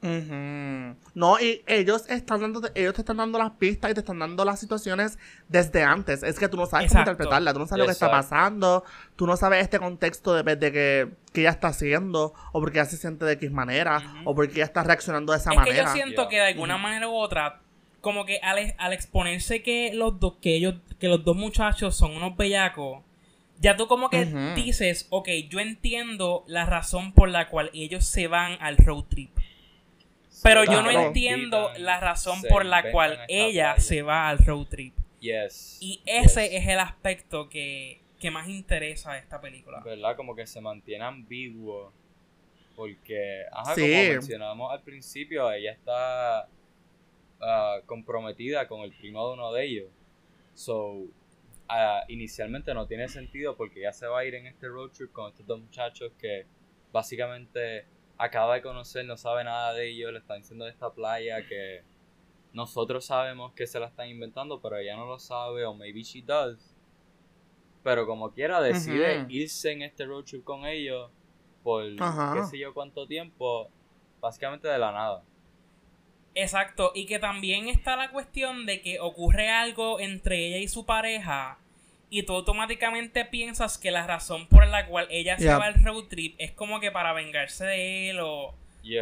Speaker 1: No, y ellos están dando, ellos te están dando las pistas y te están dando las situaciones desde antes. Es que tú no sabes cómo interpretarla, tú no sabes lo que está pasando, tú no sabes este contexto de, de que, que, ella está haciendo, o porque ella se siente de X manera, o porque ella está reaccionando de esa manera.
Speaker 2: Que yo siento que de alguna manera u otra, como que al, al exponerse que los dos, que ellos, que los dos muchachos son unos bellacos, ya tú como que dices, ok, yo entiendo la razón por la cual ellos se van al road trip. Pero yo no entiendo la razón por la cual ella se va al road trip. Y ese es el aspecto que, más interesa de esta película.
Speaker 3: ¿Verdad? Como que se mantiene ambiguo. Porque, ajá, como mencionamos al principio, ella está ah, comprometida con el primo de uno de ellos. So, ah, inicialmente no tiene sentido porque ella se va a ir en este road trip con estos dos muchachos que básicamente acaba de conocer, no sabe nada de ellos, le están diciendo de esta playa que nosotros sabemos que se la están inventando, pero ella no lo sabe, o maybe she does. Pero como quiera, decide irse en este road trip con ellos por qué sé yo cuánto tiempo, básicamente de la nada.
Speaker 2: Exacto, y que también está la cuestión de que ocurre algo entre ella y su pareja y tú automáticamente piensas que la razón por la cual ella se va al road trip es como que para vengarse de él o,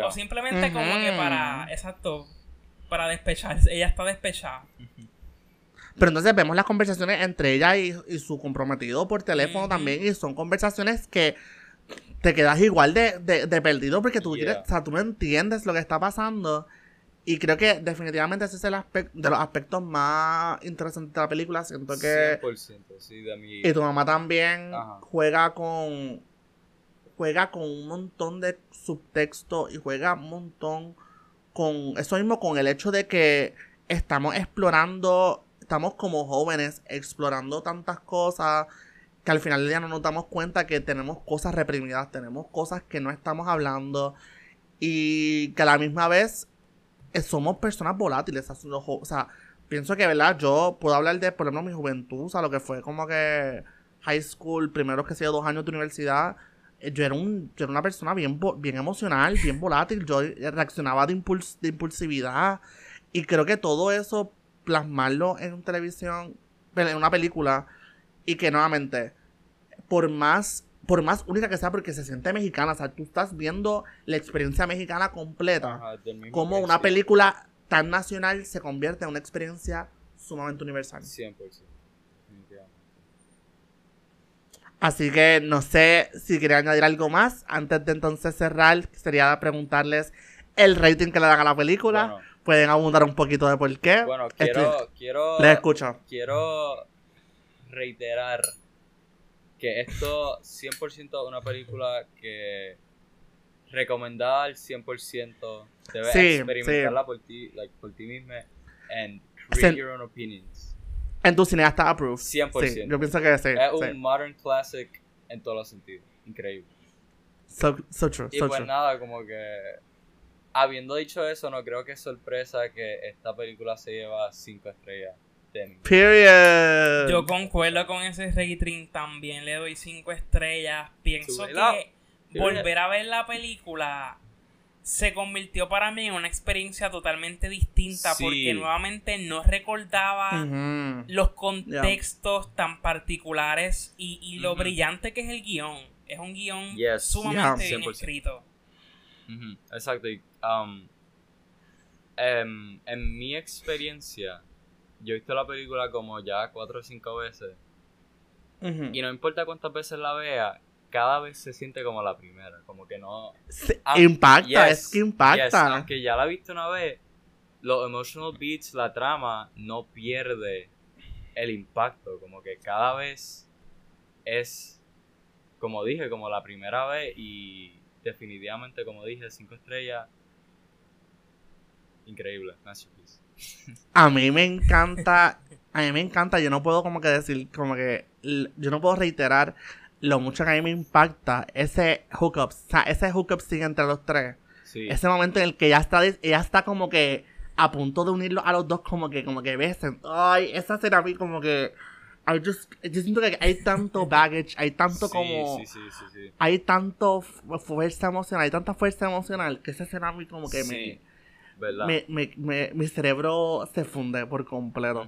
Speaker 2: o simplemente como que para, exacto, para despecharse, *laughs* ella está despechada.
Speaker 1: Pero entonces vemos las conversaciones entre ella y, su comprometido por teléfono también y son conversaciones que te quedas igual de, de, perdido porque tú, o sea, tú no entiendes lo que está pasando. Y creo que definitivamente ese es el aspecto de los aspectos más interesantes de la película. Siento que. 100%, sí, de mí. Y tu mamá también juega con. Juega con un montón de subtexto y juega un montón con. Eso mismo, con el hecho de que estamos explorando. Estamos como jóvenes explorando tantas cosas que al final del día no nos damos cuenta que tenemos cosas reprimidas, tenemos cosas que no estamos hablando y que a la misma vez somos personas volátiles. O sea, pienso que, ¿verdad? Yo puedo hablar de, por ejemplo, mi juventud, o sea, lo que fue como que high school, primero que sea dos años de universidad. Eh, yo era, un, yo era una persona bien, bien emocional, bien volátil. Yo reaccionaba de, de impulsividad. Y creo que todo eso, plasmarlo en televisión, en una película, y que nuevamente, por más por más única que sea, porque se siente mexicana. O sea, tú estás viendo la experiencia mexicana completa. como una película tan nacional se convierte en una experiencia sumamente universal. 100%. Así que no sé si quería añadir algo más. Antes de entonces cerrar, sería preguntarles el rating que le dan a la película. Pueden abundar un poquito de por qué.
Speaker 3: Bueno, quiero. quiero
Speaker 1: les escucho.
Speaker 3: Quiero reiterar que esto 100% es una película que recomendada al 100% debes experimentarla por ti like, por ti misma and create your own opinions.
Speaker 1: En tu cineasta approved.
Speaker 3: 100%
Speaker 1: yo pienso que sí
Speaker 3: es un modern classic en todos los sentidos. Increíble.
Speaker 1: So, so true
Speaker 3: y pues nada como que habiendo dicho eso no creo que es sorpresa que esta película se lleva 5 estrellas
Speaker 1: Period.
Speaker 2: Yo concuerdo con ese rating, también le doy 5 estrellas. Pienso que volver a ver la película se convirtió para mí en una experiencia totalmente distinta porque nuevamente no recordaba los contextos tan particulares y, lo brillante que es el guion. Es un guion sumamente bien escrito.
Speaker 3: Exacto. Um, em, en mi experiencia, yo he visto la película como ya cuatro o cinco veces. Y no importa cuántas veces la vea, cada vez se siente como la primera. Como que no.
Speaker 1: impacta, es que impacta.
Speaker 3: aunque ya la he visto una vez, los emotional beats, la trama, no pierde el impacto. Como que cada vez es, como dije, como la primera vez. Y definitivamente, como dije, cinco estrellas. Increíble, masterpiece.
Speaker 1: A mí me encanta, a mí me encanta, yo no puedo como que decir, como que, yo no puedo reiterar lo mucho que a mí me impacta ese hookup, o sea, ese hookup sigue entre los tres.
Speaker 3: Sí.
Speaker 1: Ese momento en el que ya está, ella está como que a punto de unirlo a los dos, como que, como que besen. Ay, esa escena a mí como que. I just, yo siento que hay tanto *laughs* baggage, hay tanto
Speaker 3: Sí,
Speaker 1: como.
Speaker 3: Sí, sí.
Speaker 1: Hay tanto fu- fuerza emocional, hay tanta fuerza emocional que esa escena a mí como que me, me, me- Mi cerebro se funde por completo.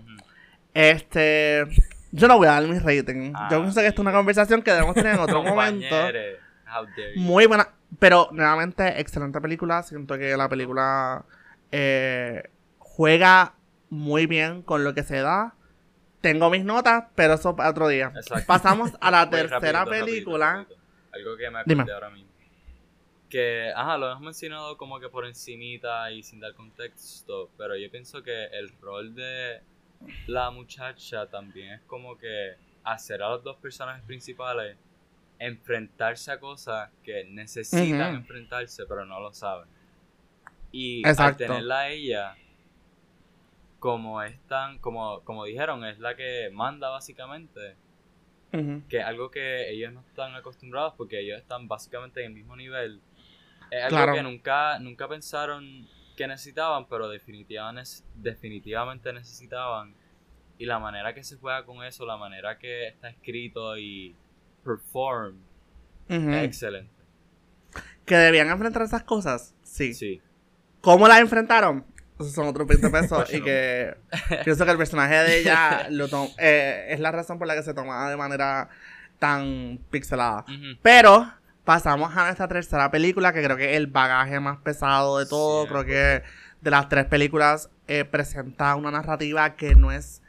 Speaker 1: Este. Yo no voy a dar mi rating.
Speaker 3: Ah,
Speaker 1: yo pienso que esto es una conversación que debemos tener en otro *laughs* momento. Muy buena. Pero nuevamente, excelente película. Siento que la película eh, juega muy bien con lo que se da. Tengo mis notas, pero eso para otro día.
Speaker 3: Exacto.
Speaker 1: Pasamos a la *laughs* tercera película.
Speaker 3: rapidito. Algo que me
Speaker 1: Dime.
Speaker 3: acordé ahora mismo. Que, ajá, lo hemos mencionado como que por encimita y sin dar contexto, pero yo pienso que el rol de la muchacha también es como que hacer a los dos personajes principales enfrentarse a cosas que necesitan enfrentarse pero no lo saben. Y
Speaker 1: Exacto.
Speaker 3: al tenerla a ella como es tan, como, como dijeron, es la que manda básicamente que es algo que ellos no están acostumbrados porque ellos están básicamente en el mismo nivel. Es algo
Speaker 1: Claro.
Speaker 3: que nunca, nunca pensaron que necesitaban, pero definitivamente, definitivamente necesitaban. Y la manera que se juega con eso, la manera que está escrito y perform, es excelente.
Speaker 1: Que debían enfrentar esas cosas. Sí.
Speaker 3: Sí.
Speaker 1: ¿Cómo las enfrentaron? Son otros 20 pesos. Y que *laughs* pienso que el personaje de ella lo eh, es la razón por la que se toma de manera tan pixelada. Pero pasamos a nuestra tercera película, que creo que es el bagaje más pesado de todo.
Speaker 3: Sí,
Speaker 1: creo que de las tres películas eh, presenta una narrativa que no es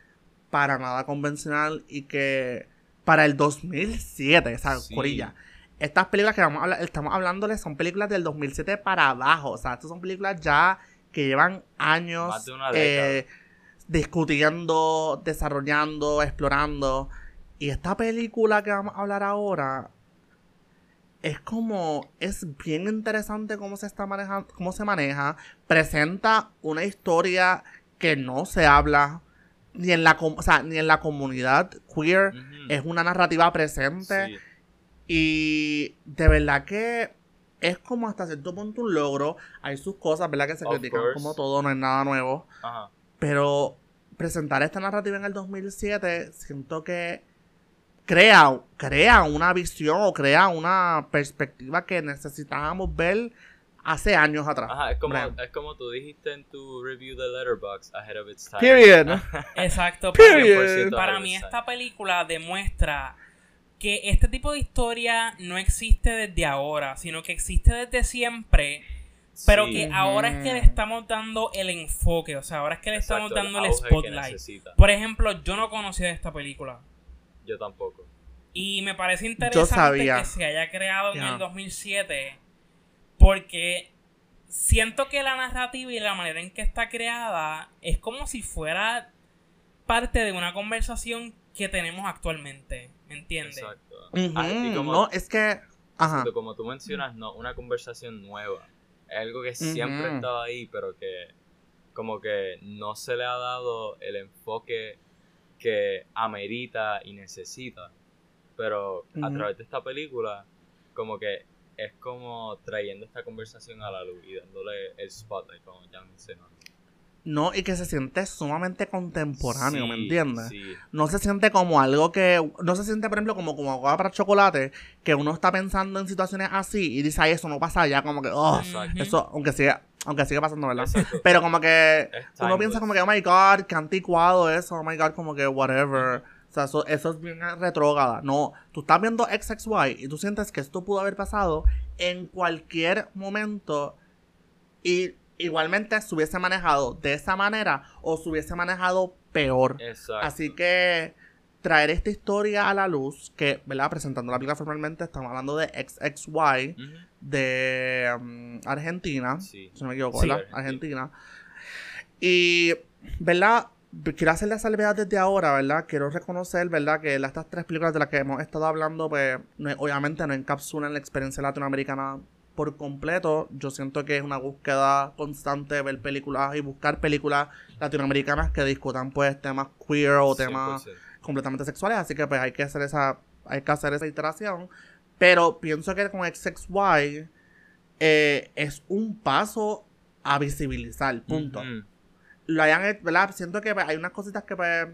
Speaker 1: para nada convencional y que para el 2007, o sea,
Speaker 3: Sí.
Speaker 1: corilla. Estas películas que vamos a hablar, estamos hablándoles son películas del 2007 para abajo. O sea, estas son películas ya que llevan años
Speaker 3: Más de una
Speaker 1: eh, discutiendo, desarrollando, explorando. Y esta película que vamos a hablar ahora es como es bien interesante cómo se está manejando, cómo se maneja, presenta una historia que no se habla ni en la com- o sea, ni en la comunidad queer, es una narrativa presente
Speaker 3: Sí.
Speaker 1: y de verdad que es como hasta cierto punto un logro. Hay sus cosas, ¿verdad? Que se
Speaker 3: Of
Speaker 1: critican
Speaker 3: course.
Speaker 1: como todo, no es nada nuevo. Pero presentar esta narrativa en el 2007, siento que crea, crea una visión o crea una perspectiva que necesitábamos ver hace años atrás.
Speaker 3: Ajá, es como, es como tú dijiste en tu review de Letterboxd ahead of its time.
Speaker 1: Period. *laughs*
Speaker 2: Exacto.
Speaker 1: Period.
Speaker 2: Para,
Speaker 3: 100%
Speaker 2: para
Speaker 3: ahead of
Speaker 2: mí esta película demuestra que este tipo de historia no existe desde ahora, sino que existe desde siempre, pero
Speaker 3: Sí,
Speaker 2: que ahora es que le estamos dando el enfoque, o sea, ahora es que le estamos dando el spotlight. Por ejemplo, yo no conocía esta película.
Speaker 3: Yo tampoco.
Speaker 2: Y me parece interesante
Speaker 1: sabía.
Speaker 2: que se haya creado en el 2007 porque siento que la narrativa y la manera en que está creada es como si fuera parte de una conversación que tenemos actualmente, ¿me entiendes?
Speaker 3: Exacto. Ah, y como,
Speaker 1: No, es que. Ajá.
Speaker 3: como tú mencionas, no, una conversación nueva. Es algo que siempre
Speaker 1: Ujú.
Speaker 3: estaba ahí, pero que como que no se le ha dado el enfoque que amerita y necesita. Pero a
Speaker 1: Ujú.
Speaker 3: través de esta película, como que es como trayendo esta conversación a la luz y dándole el spotlight, como ya mencionó.
Speaker 1: No, y que se siente sumamente contemporáneo, ¿me
Speaker 3: Sí,
Speaker 1: entiendes?
Speaker 3: Sí,
Speaker 1: No se siente como algo que. No se siente, por ejemplo, como, como agua para chocolate, que uno está pensando en situaciones así y dice, ay, eso no pasa ya, como que, oh,
Speaker 3: Exacto.
Speaker 1: eso, aunque siga, aunque siga pasando, ¿verdad?
Speaker 3: Exacto.
Speaker 1: Pero como que uno piensa como que, oh my god, qué anticuado eso, oh my god, como que whatever. O sea, eso, eso es bien retrógrada. No, tú estás viendo XXY y tú sientes que esto pudo haber pasado en cualquier momento y igualmente se hubiese manejado de esa manera o se hubiese manejado peor.
Speaker 3: Exacto.
Speaker 1: Así que traer esta historia a la luz, que, ¿verdad? Presentando la película formalmente, estamos hablando de XXY
Speaker 3: Ujú.
Speaker 1: de um, Argentina,
Speaker 3: Sí.
Speaker 1: si no me equivoco,
Speaker 2: Sí.
Speaker 1: ¿verdad? Argentina. Y, ¿verdad? Quiero hacer la salvedad desde ahora, ¿verdad? Quiero reconocer, ¿verdad? Que estas tres películas de las que hemos estado hablando, pues, no- obviamente no encapsulan la experiencia latinoamericana por completo. Yo siento que es una búsqueda constante ver películas y buscar películas latinoamericanas que discutan, pues, temas queer o temas
Speaker 3: 100%.
Speaker 1: Completamente sexuales, así que pues hay que hacer esa hay que hacer esa iteración. Pero pienso que con XXY eh, es un paso a visibilizar, punto. Lo hayan, ¿verdad? Siento que pues, hay unas cositas que, pues,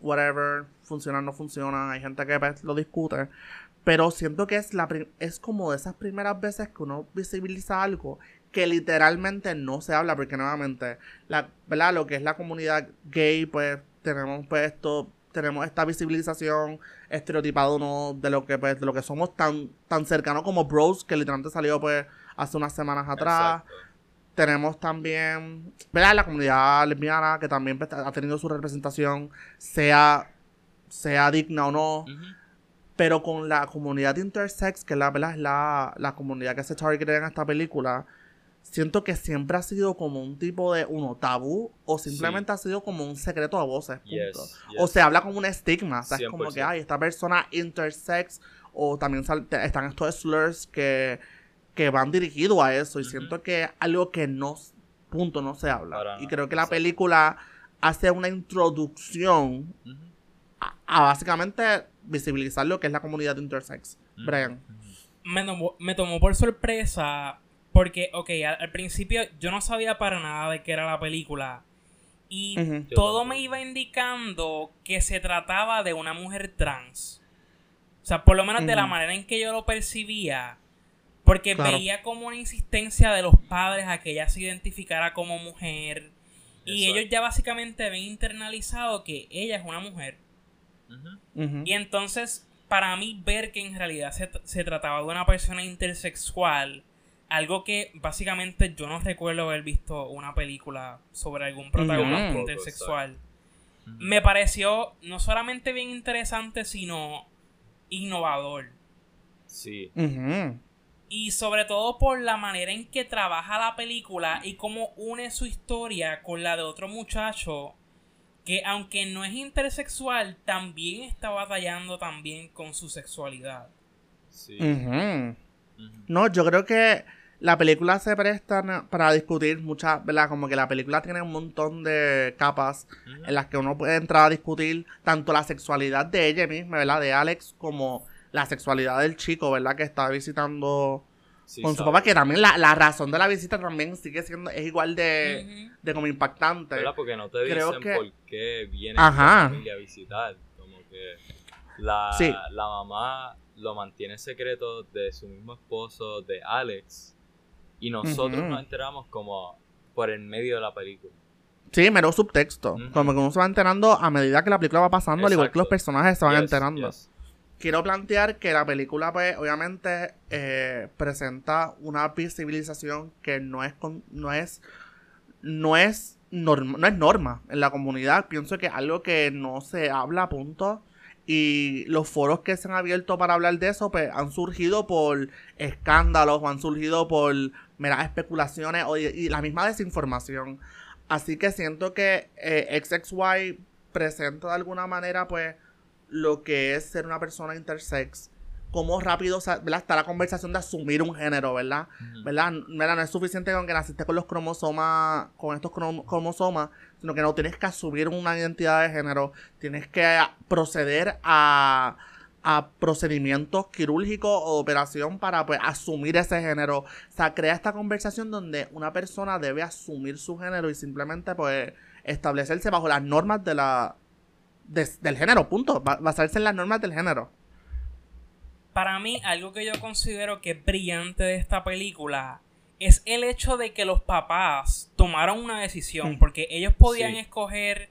Speaker 1: whatever, funcionan, no funcionan, hay gente que pues, lo discute. Pero siento que es, la es como de esas primeras veces que uno visibiliza algo que literalmente no se habla, porque nuevamente, la, ¿verdad? Lo que es la comunidad gay, pues tenemos pues esto, tenemos esta visibilización estereotipada uno de lo que pues, de lo que somos tan, tan cercanos como bros, que literalmente salió pues hace unas semanas atrás. Tenemos también, ¿verdad? La comunidad lesbiana, que también pues, ha tenido su representación, sea, sea digna o no. Pero con la comunidad intersex, que la, ¿verdad? es la, la comunidad que se targetea en esta película, siento que siempre ha sido como un tipo de uno tabú o simplemente ha sido como un secreto a voces. Punto. O se habla como un estigma. O sea, es como que, hay esta persona intersex o también están estos slurs que, que van dirigidos a eso. Y siento que es algo que no, punto, no se habla. y creo que la película hace una introducción a, básicamente visibilizar lo que es la comunidad intersex. Brian.
Speaker 2: Me me tomó por sorpresa porque, ok, al, principio yo no sabía para nada de qué era la película. Y todo me iba indicando que se trataba de una mujer trans. O sea, por lo menos de la manera en que yo lo percibía. Porque veía como una insistencia de los padres a que ella se identificara como mujer. Y ellos ya básicamente ven internalizado que ella es una mujer. Y entonces, para mí, ver que en realidad se, se trataba de una persona intersexual algo que básicamente yo no recuerdo haber visto una película sobre algún protagonista intersexual. Me pareció no solamente bien interesante, sino innovador.
Speaker 3: Sí.
Speaker 2: Y sobre todo por la manera en que trabaja la película y cómo une su historia con la de otro muchacho que aunque no es intersexual, también está batallando también con su sexualidad.
Speaker 1: Sí. No, yo creo que la película se presta para discutir muchas, ¿verdad? Como que la película tiene un montón de capas en las que uno puede entrar a discutir tanto la sexualidad de ella misma, ¿verdad? De Alex, como la sexualidad del chico, ¿verdad? Que está visitando con su papá, que también la, razón de la visita también sigue siendo, es igual de, de como impactante.
Speaker 3: ¿Verdad? Porque no te dicen por qué viene la familia a visitar. Como que la, la mamá lo mantiene secreto de su mismo esposo, de Alex y nosotros nos enteramos como por el medio de la película.
Speaker 1: Sí, mero subtexto. Como que uno se va enterando a medida que la película va pasando, al igual que los personajes se van enterando. Quiero plantear que la película, pues, obviamente, eh, presenta una visibilización que no es no es no es norma, no es norma en la comunidad. Pienso que algo que no se habla a punto y los foros que se han abierto para hablar de eso pues han surgido por escándalos o han surgido por meras especulaciones o, y la misma desinformación. Así que siento que eh, XXY presenta de alguna manera pues lo que es ser una persona intersex cómo rápido está la conversación de asumir un género, ¿verdad? ¿verdad? No es suficiente con que naciste con los cromosomas, con estos cromosomas, sino que no tienes que asumir una identidad de género, tienes que proceder a, a procedimientos quirúrgicos o operación para pues, asumir ese género. O sea, crea esta conversación donde una persona debe asumir su género y simplemente pues establecerse bajo las normas de la del género, punto. Basarse en las normas del género
Speaker 2: para mí, algo que yo considero que es brillante de esta película es el hecho de que los papás tomaron una decisión, mm. porque ellos podían escoger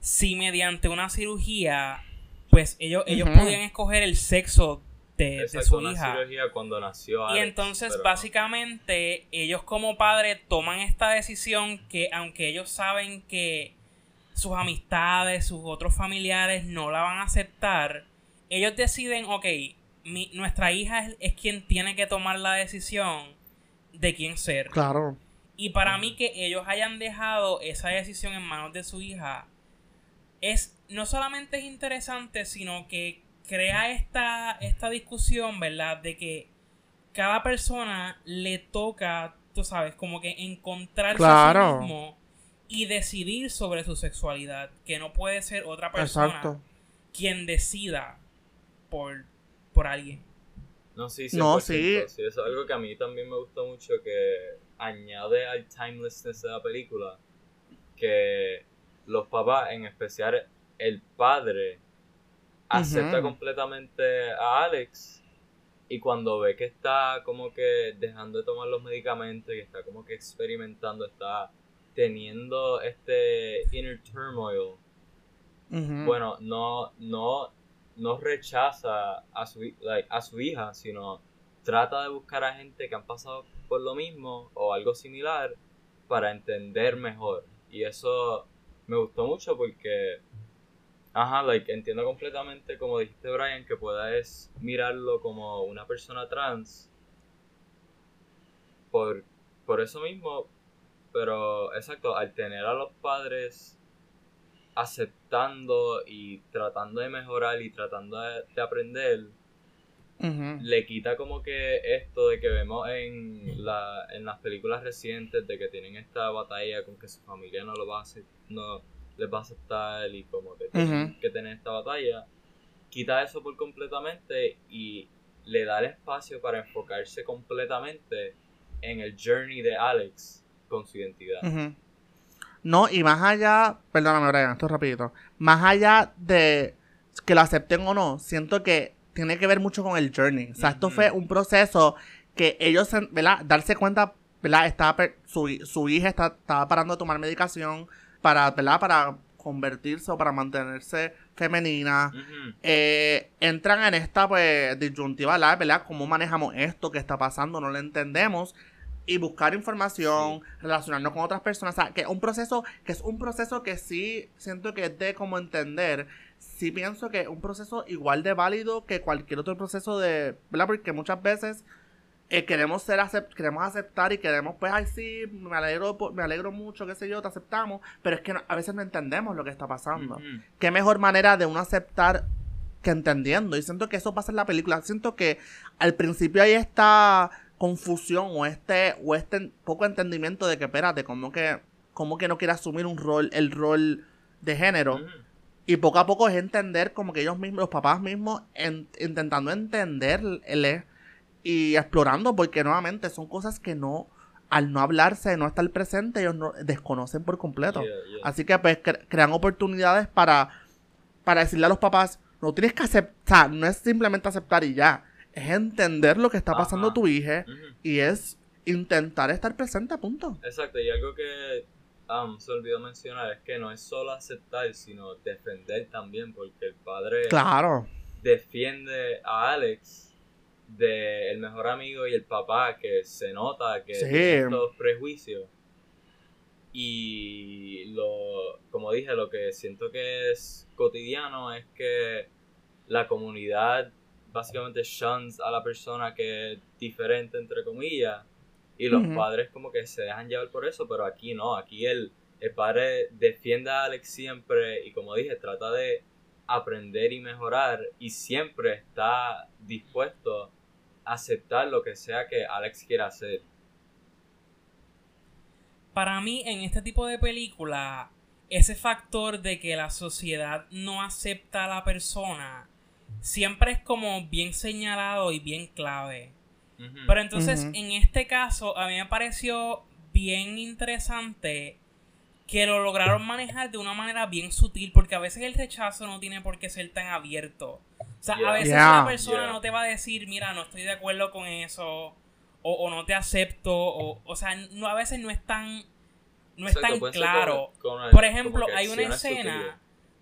Speaker 2: si mediante una cirugía, pues ellos, ellos podían escoger el sexo de, su hija.
Speaker 3: cuando nació
Speaker 2: y entonces, básicamente, ellos como padres toman esta decisión que, aunque ellos saben que sus amistades, sus otros familiares no la van a aceptar, ellos deciden, ok, nuestra hija es, quien tiene que tomar la decisión de quién ser.
Speaker 1: Claro.
Speaker 2: Y para mí que ellos hayan dejado esa decisión en manos de su hija es no solamente es interesante, sino que crea esta, esta discusión, ¿verdad? De que cada persona le toca, tú sabes, como que encontrarse a sí mismo y decidir sobre su sexualidad, que no puede ser otra persona quien decida por por alguien.
Speaker 3: No, sí, no, sí. sí. Eso es algo que a mí también me gustó mucho, que añade al timelessness de la película, que los papás, en especial el padre, acepta completamente a Alex y cuando ve que está como que dejando de tomar los medicamentos y está como que experimentando, está teniendo este inner turmoil, bueno, no, no, no rechaza a su, a su hija, sino trata de buscar a gente que han pasado por lo mismo o algo similar para entender mejor. Y eso me gustó mucho porque, ajá, like, entiendo completamente, como dijiste Brian, que puedes mirarlo como una persona trans por, por eso mismo, pero exacto, al tener a los padres aceptando y tratando de mejorar y tratando de, aprender, le quita como que esto de que vemos en, la, en las películas recientes de que tienen esta batalla con que su familia no lo va a no les va a aceptar y como que tienen que tener esta batalla, quita eso por completamente y le da el espacio para enfocarse completamente en el journey de Alex con su identidad.
Speaker 1: No, y más allá, perdóname Brian, esto es rapidito, más allá de que lo acepten o no, siento que tiene que ver mucho con el journey. O sea, esto fue un proceso que ellos, ¿verdad? Darse cuenta, ¿verdad? Estaba, su, su hija estaba parando de tomar medicación para, ¿verdad? Para convertirse o para mantenerse femenina. Eh, entran en esta, pues, disyuntiva, ¿verdad? ¿Cómo manejamos esto que está pasando? No lo entendemos y buscar información, relacionarnos con otras personas, o sea, que es un proceso, que es un proceso que sí siento que es de como entender, sí pienso que es un proceso igual de válido que cualquier otro proceso de, ¿verdad? Porque muchas veces eh, queremos ser queremos aceptar y queremos, pues, ay, sí, me alegro, me alegro mucho, qué sé yo, te aceptamos, pero es que a veces no entendemos lo que está pasando. Qué mejor manera de uno aceptar que entendiendo. Y siento que eso pasa en la película. Siento que al principio hay esta confusión o este, o este poco entendimiento de que, espérate, como que, como que no quiere asumir un rol, el rol de género. Y poco a poco es entender como que ellos mismos, los papás mismos, intentando entenderle y explorando, porque nuevamente son cosas que no, al no hablarse, no estar presente, ellos no, desconocen por completo. Así que pues crean oportunidades para, para decirle a los papás, no tienes que aceptar, no es simplemente aceptar y ya es entender lo que está pasando tu hija y es intentar estar presente a punto.
Speaker 3: Exacto, y algo que um, se olvidó mencionar es que no es solo aceptar, sino defender también, porque el padre
Speaker 1: claro.
Speaker 3: defiende a Alex de el mejor amigo y el papá que se nota que tiene estos prejuicios. Y lo, como dije, lo que siento que es cotidiano es que la comunidad básicamente shuns a la persona que es diferente, entre comillas, y los padres como que se dejan llevar por eso, pero aquí no, aquí el, el padre defiende a Alex siempre y como dije, trata de aprender y mejorar y siempre está dispuesto aceptar lo que sea que Alex quiera hacer.
Speaker 2: Para mí, en este tipo de película, ese factor de que la sociedad no acepta a la persona siempre es como bien señalado y bien clave. Pero entonces, en este caso, a mí me pareció bien interesante que lo lograron manejar de una manera bien sutil, porque a veces el rechazo no tiene por qué ser tan abierto. O sea, a veces una persona no te va a decir, mira, no estoy de acuerdo con eso, o, no te acepto, o, o sea, no, a veces no es tan, no es tan claro. por ejemplo, hay una escena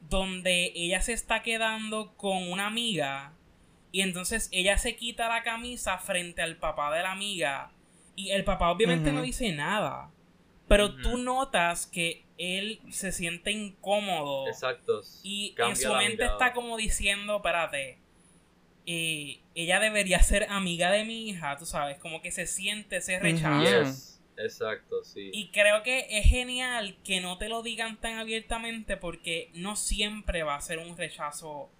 Speaker 2: donde ella se está quedando con una amiga y entonces ella se quita la camisa frente al papá de la amiga y el papá obviamente no dice nada. Pero tú notas que él se siente incómodo.
Speaker 3: Exacto.
Speaker 2: Y en su mente está como diciendo, espérate, eh, ella debería ser amiga de mi hija, tú sabes, como que se siente ese rechazo.
Speaker 3: Exacto, sí.
Speaker 2: Y creo que es genial que no te lo digan tan abiertamente porque no siempre va a ser un rechazo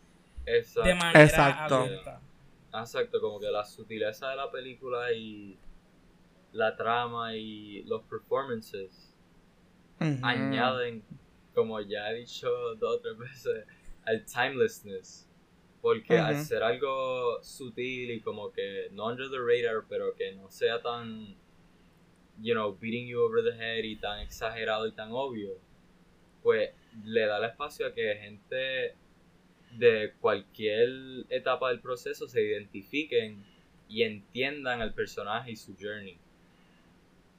Speaker 2: de manera Exacto. abierta.
Speaker 3: Exacto, como que la sutileza de la película y la trama y los performances añaden, como ya he dicho dos o tres veces, al timelessness. Porque al ser algo sutil y como que no under the radar, pero que no sea tan, you know, beating you over the head y tan exagerado y tan obvio, pues le da el espacio a que gente de cualquier etapa del proceso se identifiquen y entiendan al personaje y su journey.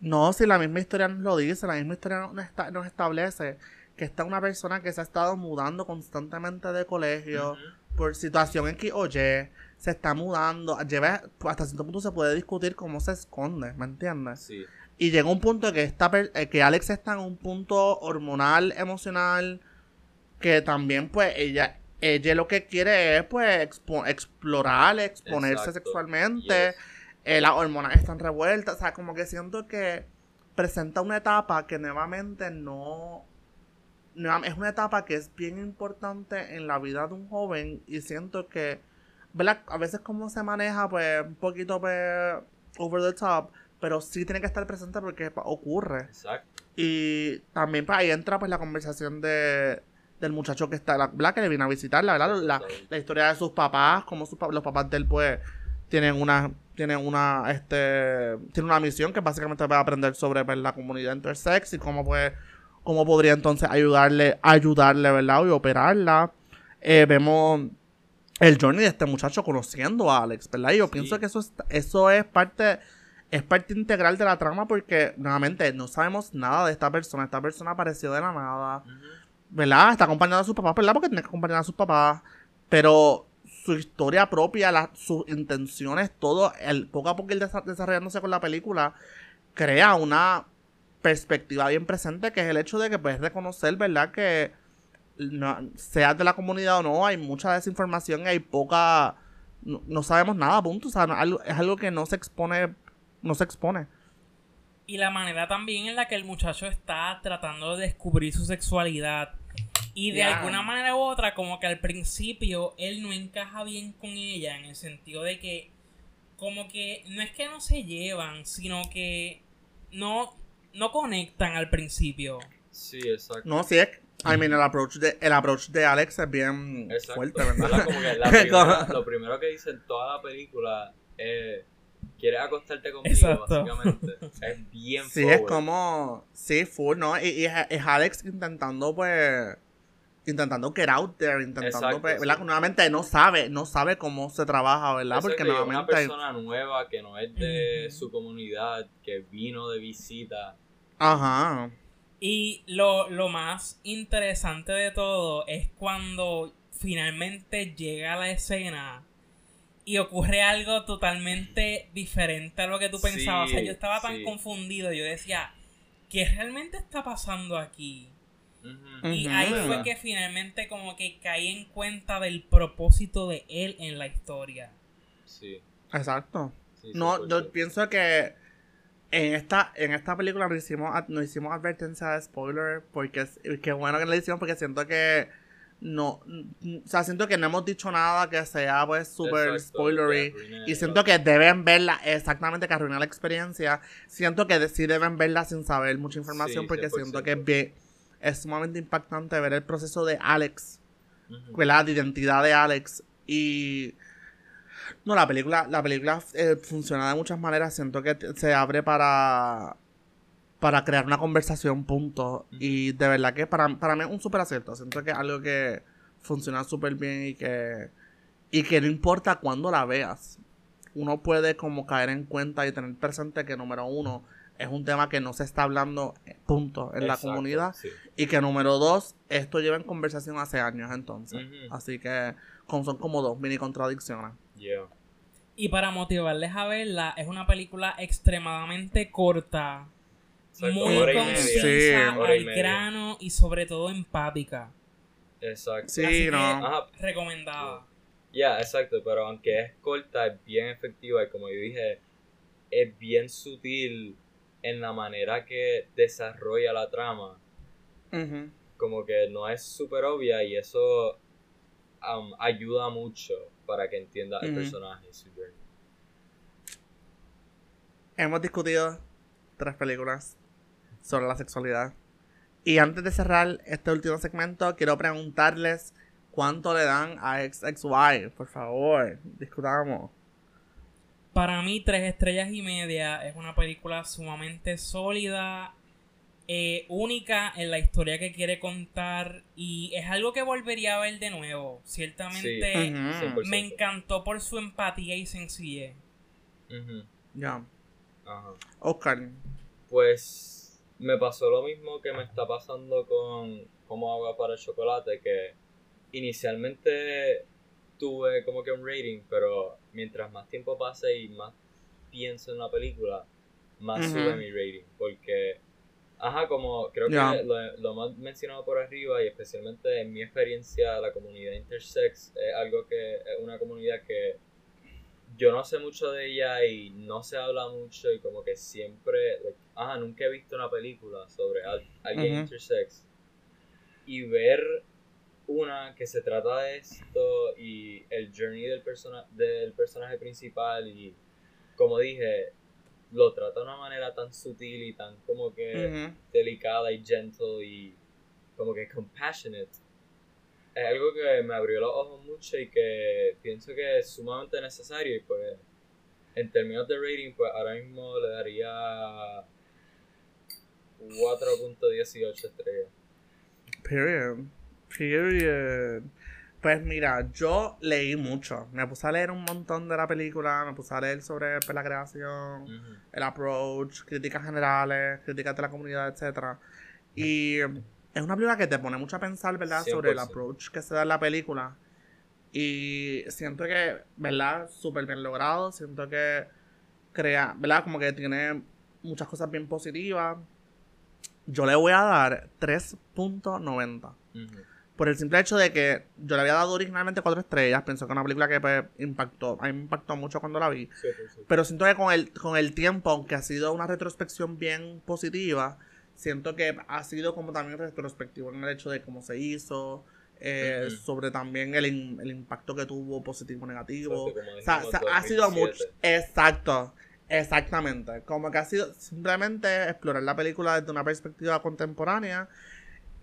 Speaker 1: No, si la misma historia nos lo dice, la misma historia nos, establece que está una persona que se ha estado mudando constantemente de colegio por situación X o Y, se está mudando, lleva, hasta cierto punto se puede discutir cómo se esconde, ¿me entiendes? Sí. Y llega un punto que, está, eh, que Alex está en un punto hormonal, emocional, que también pues ella, ella lo que quiere es pues explorar, exponerse sexualmente. Eh, las hormonas están revueltas. O sea, como que siento que presenta una etapa que nuevamente no, es una etapa que es bien importante en la vida de un joven y siento que, ¿verdad? A veces como se maneja, pues, un poquito, pues, over the top, pero sí tiene que estar presente porque ocurre. Exacto. Y también, pues, ahí entra, pues, la conversación de, del muchacho que está, ¿verdad? Que le viene a visitarla, ¿verdad? La, la historia de sus papás, como sus, los papás de él, pues, tienen una tienen una este tiene una misión que básicamente va a aprender sobre pues, la comunidad intersex y cómo pues cómo podría entonces ayudarle ayudarle verdad y operarla. Eh, vemos el journey de este muchacho conociendo a Alex verdad y yo pienso que eso es, eso es parte es parte integral de la trama porque nuevamente no sabemos nada de esta persona. Esta persona apareció de la nada verdad está acompañada a sus papás verdad porque tiene que acompañar a sus papás. Pero su historia propia, sus intenciones, todo, el, poco a poco ir desarrollándose con la película, crea una perspectiva bien presente, que es el hecho de que puedes reconocer, ¿verdad? Que no, seas de la comunidad o no, hay mucha desinformación hay poca... No, sabemos nada, punto. O sea, es algo que no se expone, no se expone.
Speaker 2: Y la manera también en la que el muchacho está tratando de descubrir su sexualidad y de alguna manera u otra, como que al principio él no encaja bien con ella, en el sentido de que, como que no es que no se llevan, sino que no, no conectan al principio.
Speaker 3: Sí, exacto.
Speaker 1: No, sí es. I mean, el approach de, el approach de Alex es bien fuerte, ¿verdad?
Speaker 3: Como que la *laughs* primera, lo primero que dice en toda la película es quieres acostarte conmigo, básicamente. *laughs* Es bien
Speaker 1: Sí, es como. Sí, full, ¿no? Y, y es, Alex intentando, pues intentando get out there, intentando, pues, ¿verdad? Nuevamente no sabe, no sabe cómo se trabaja, ¿verdad? Porque nuevamente...
Speaker 3: Una persona nueva que no es de su comunidad, que vino de visita.
Speaker 1: Ajá.
Speaker 2: Y lo, lo más interesante de todo es cuando finalmente llega la escena y ocurre algo totalmente diferente a lo que tú pensabas. o sea, yo estaba tan confundido, yo decía, ¿qué realmente está pasando aquí? Y ahí fue que finalmente como que caí en cuenta del propósito de él en la historia.
Speaker 3: Sí.
Speaker 1: Exacto. no, yo pienso que en esta, en esta película nos hicimos, nos hicimos advertencia de spoiler porque qué bueno que le hicimos porque siento que no, o sea, siento que no hemos dicho nada que sea pues súper spoilery y siento que deben verla exactamente que arruina la experiencia, siento que sí deben verla sin saber mucha información porque siento que es bien es sumamente impactante ver el proceso de Alex, la De identidad de Alex. Y. No, la película, la película eh, funciona de muchas maneras. Siento que se abre para. Para crear una conversación, punto. Y de verdad que para, para mí es un súper acierto. Siento que es algo que funciona súper bien y que. Y que no importa cuándo la veas. Uno puede como caer en cuenta y tener presente que, número uno, es un tema que no se está hablando, eh, punto, en la comunidad. Y que número dos, esto lleva en conversación hace años entonces. Así que son como dos mini contradicciones.
Speaker 2: Y para motivarles a verla, es una película extremadamente corta, muy concisa, al grano y sobre todo empática.
Speaker 3: Exacto.
Speaker 1: Sí, no.
Speaker 2: Recomendada.
Speaker 3: Ya, exacto, pero aunque es corta, es bien efectiva y como yo dije, es bien sutil en la manera que desarrolla la trama. Como que no es súper obvia y eso um, ayuda mucho para que entienda el personaje y su journey.
Speaker 1: Hemos discutido tres películas sobre la sexualidad. Y antes de cerrar este último segmento, quiero preguntarles ¿Cuánto le dan a XXY? Por favor, discutamos.
Speaker 2: Para mí, tres estrellas y media es una película sumamente sólida, eh, única en la historia que quiere contar y es algo que volvería a ver de nuevo. Ciertamente me encantó por su empatía y sencillez.
Speaker 1: Ya. Oscar.
Speaker 3: Pues me pasó lo mismo que me está pasando con Como agua para el chocolate, que inicialmente tuve como que un rating, pero mientras más tiempo pase y más pienso en la película, más sube mi rating. Porque, ajá, como creo que lo, lo más mencionado por arriba y especialmente en mi experiencia, la comunidad intersex es algo que es una comunidad que yo no sé mucho de ella y no se habla mucho y como que siempre, ajá, nunca he visto una película sobre alguien intersex. Y ver una que se trata de esto y el journey del, persona del personaje principal y como dije, lo trata de una manera tan sutil y tan como que delicada y gentle y como que compassionate. Es algo que me abrió los ojos mucho y que pienso que es sumamente necesario y pues en términos de rating pues ahora mismo le daría 4.18 estrellas.
Speaker 1: Period. Period. Pues mira, yo leí mucho. Me puse a leer un montón de la película, me puse a leer sobre pues, la creación, el approach, críticas generales, críticas de la comunidad, etcétera. Y es una película que te pone mucho a pensar, ¿verdad? Sobre el approach que se da en la película. Y siento que, ¿verdad? Súper bien logrado. Siento que crea, ¿verdad? Como que tiene muchas cosas bien positivas. Yo le voy a dar 3.90. Por el simple hecho de que yo le había dado originalmente 4 estrellas. Pienso que es una película que pues, impactó. A mí me impactó mucho cuando la vi. Pero siento que con el, con el tiempo, aunque ha sido una retrospección bien positiva siento que ha sido como también retrospectivo en el hecho de cómo se hizo, eh, sobre también el, el, impacto que tuvo positivo o negativo. o sea, ha sido mucho. Exacto, exactamente. Como que ha sido simplemente explorar la película desde una perspectiva contemporánea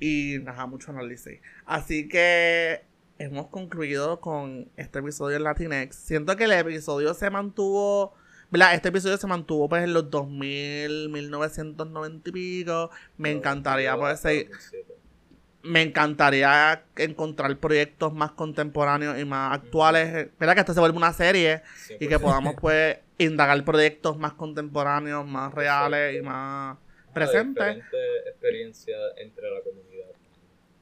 Speaker 1: y nada, mucho análisis. Así que hemos concluido con este episodio en Latinx. Siento que el episodio se mantuvo este episodio se mantuvo pues en los 2000, 1990 y pico. Me encantaría pues Me encantaría encontrar proyectos más contemporáneos y más actuales. ¿Verdad? Que esto se vuelva una serie y que podamos pues indagar proyectos más contemporáneos, más reales y más presentes.
Speaker 3: experiencia entre la comunidad.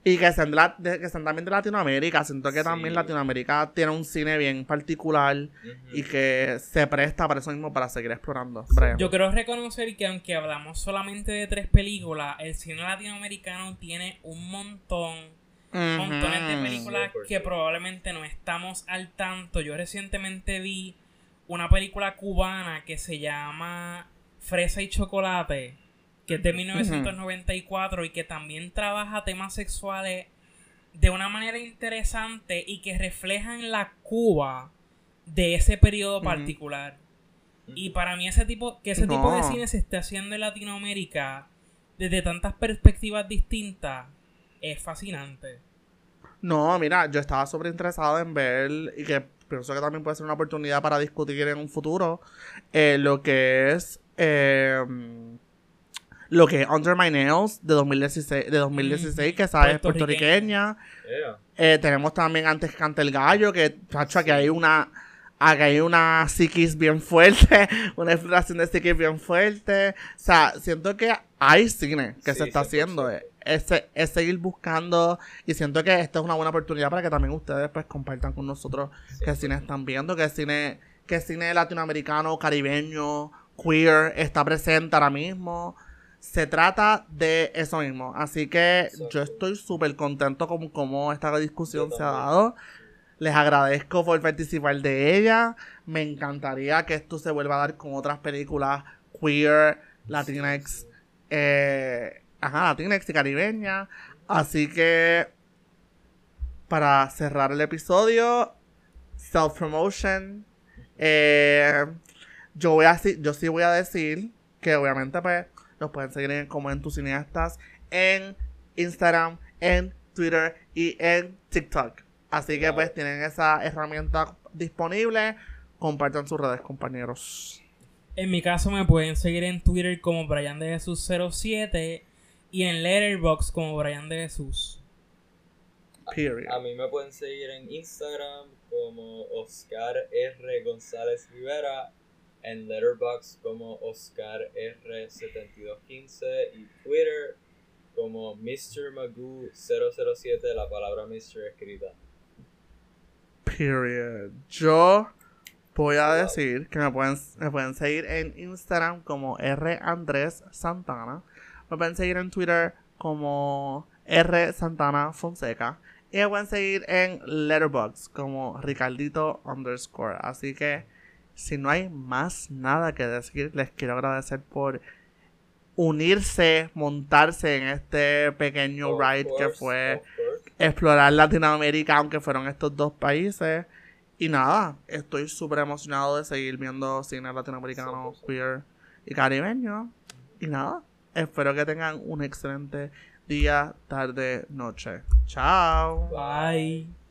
Speaker 1: Y que sean, que también de Latinoamérica. Siento que también Latinoamérica tiene un cine bien particular y que se presta para eso mismo, para seguir explorando.
Speaker 2: Yo quiero reconocer que aunque hablamos solamente de tres películas, el cine latinoamericano tiene un montón, montones de películas que probablemente no estamos al tanto. Yo recientemente vi una película cubana que se llama Fresa y Chocolate que es de 1994 y que también trabaja temas sexuales de una manera interesante y que reflejan la Cuba de ese periodo particular. Y para mí ese tipo, que ese tipo de cine se esté haciendo en Latinoamérica desde tantas perspectivas distintas es fascinante.
Speaker 1: No, mira, yo estaba súper interesado en ver y que pienso que también puede ser una oportunidad para discutir en un futuro eh, lo que es eh, lo que es Under My Nails de 2016, de 2016 que sabes puertorriqueña. Eh, tenemos también Antes Canta el Gallo, que chacho, aquí hay una aquí hay una psiquis bien fuerte, *laughs* una exploración de psiquis bien fuerte. O sea, siento que hay cine que se está haciendo. Es, es, seguir buscando y siento que esta es una buena oportunidad para que también ustedes pues compartan con nosotros qué cine están viendo, qué cine, qué cine latinoamericano, caribeño, queer está presente ahora mismo se trata de eso mismo. Así que yo estoy súper contento con cómo esta discusión se ha dado. Les agradezco por participar de ella. Me encantaría que esto se vuelva a dar con otras películas queer, latinex, eh, ajá, latinex y caribeña. Así que para cerrar el episodio, self promotion. Eh, yo voy a yo sí voy a decir que obviamente pues los pueden seguir en, como en tus cineastas en Instagram, en Twitter y en TikTok. Así que pues tienen esa herramienta disponible. Compartan sus redes, compañeros.
Speaker 2: En mi caso me pueden seguir en Twitter como Brian de Jesús 07 y en Letterboxd como Brian de Jesús.
Speaker 3: A, mí me pueden seguir en Instagram como Oscar R. González Rivera, en Letterboxd como Oscar R7215 y Twitter como Mr. Magoo 007, la palabra Mr. escrita.
Speaker 1: Period. Yo voy a decir que me pueden, me pueden seguir en Instagram como R. Andrés Santana. Me pueden seguir en Twitter como R. Santana Fonseca. Y me pueden seguir en Letterboxd como Ricardito underscore. Así que, si no hay más nada que decir, les quiero agradecer por unirse, montarse en este pequeño ride que fue explorar Latinoamérica, aunque fueron estos dos países. Y nada, estoy súper emocionado de seguir viendo cine latinoamericano, queer y caribeño. Y nada, espero que tengan un excelente día, tarde, noche. Chao.
Speaker 2: Bye.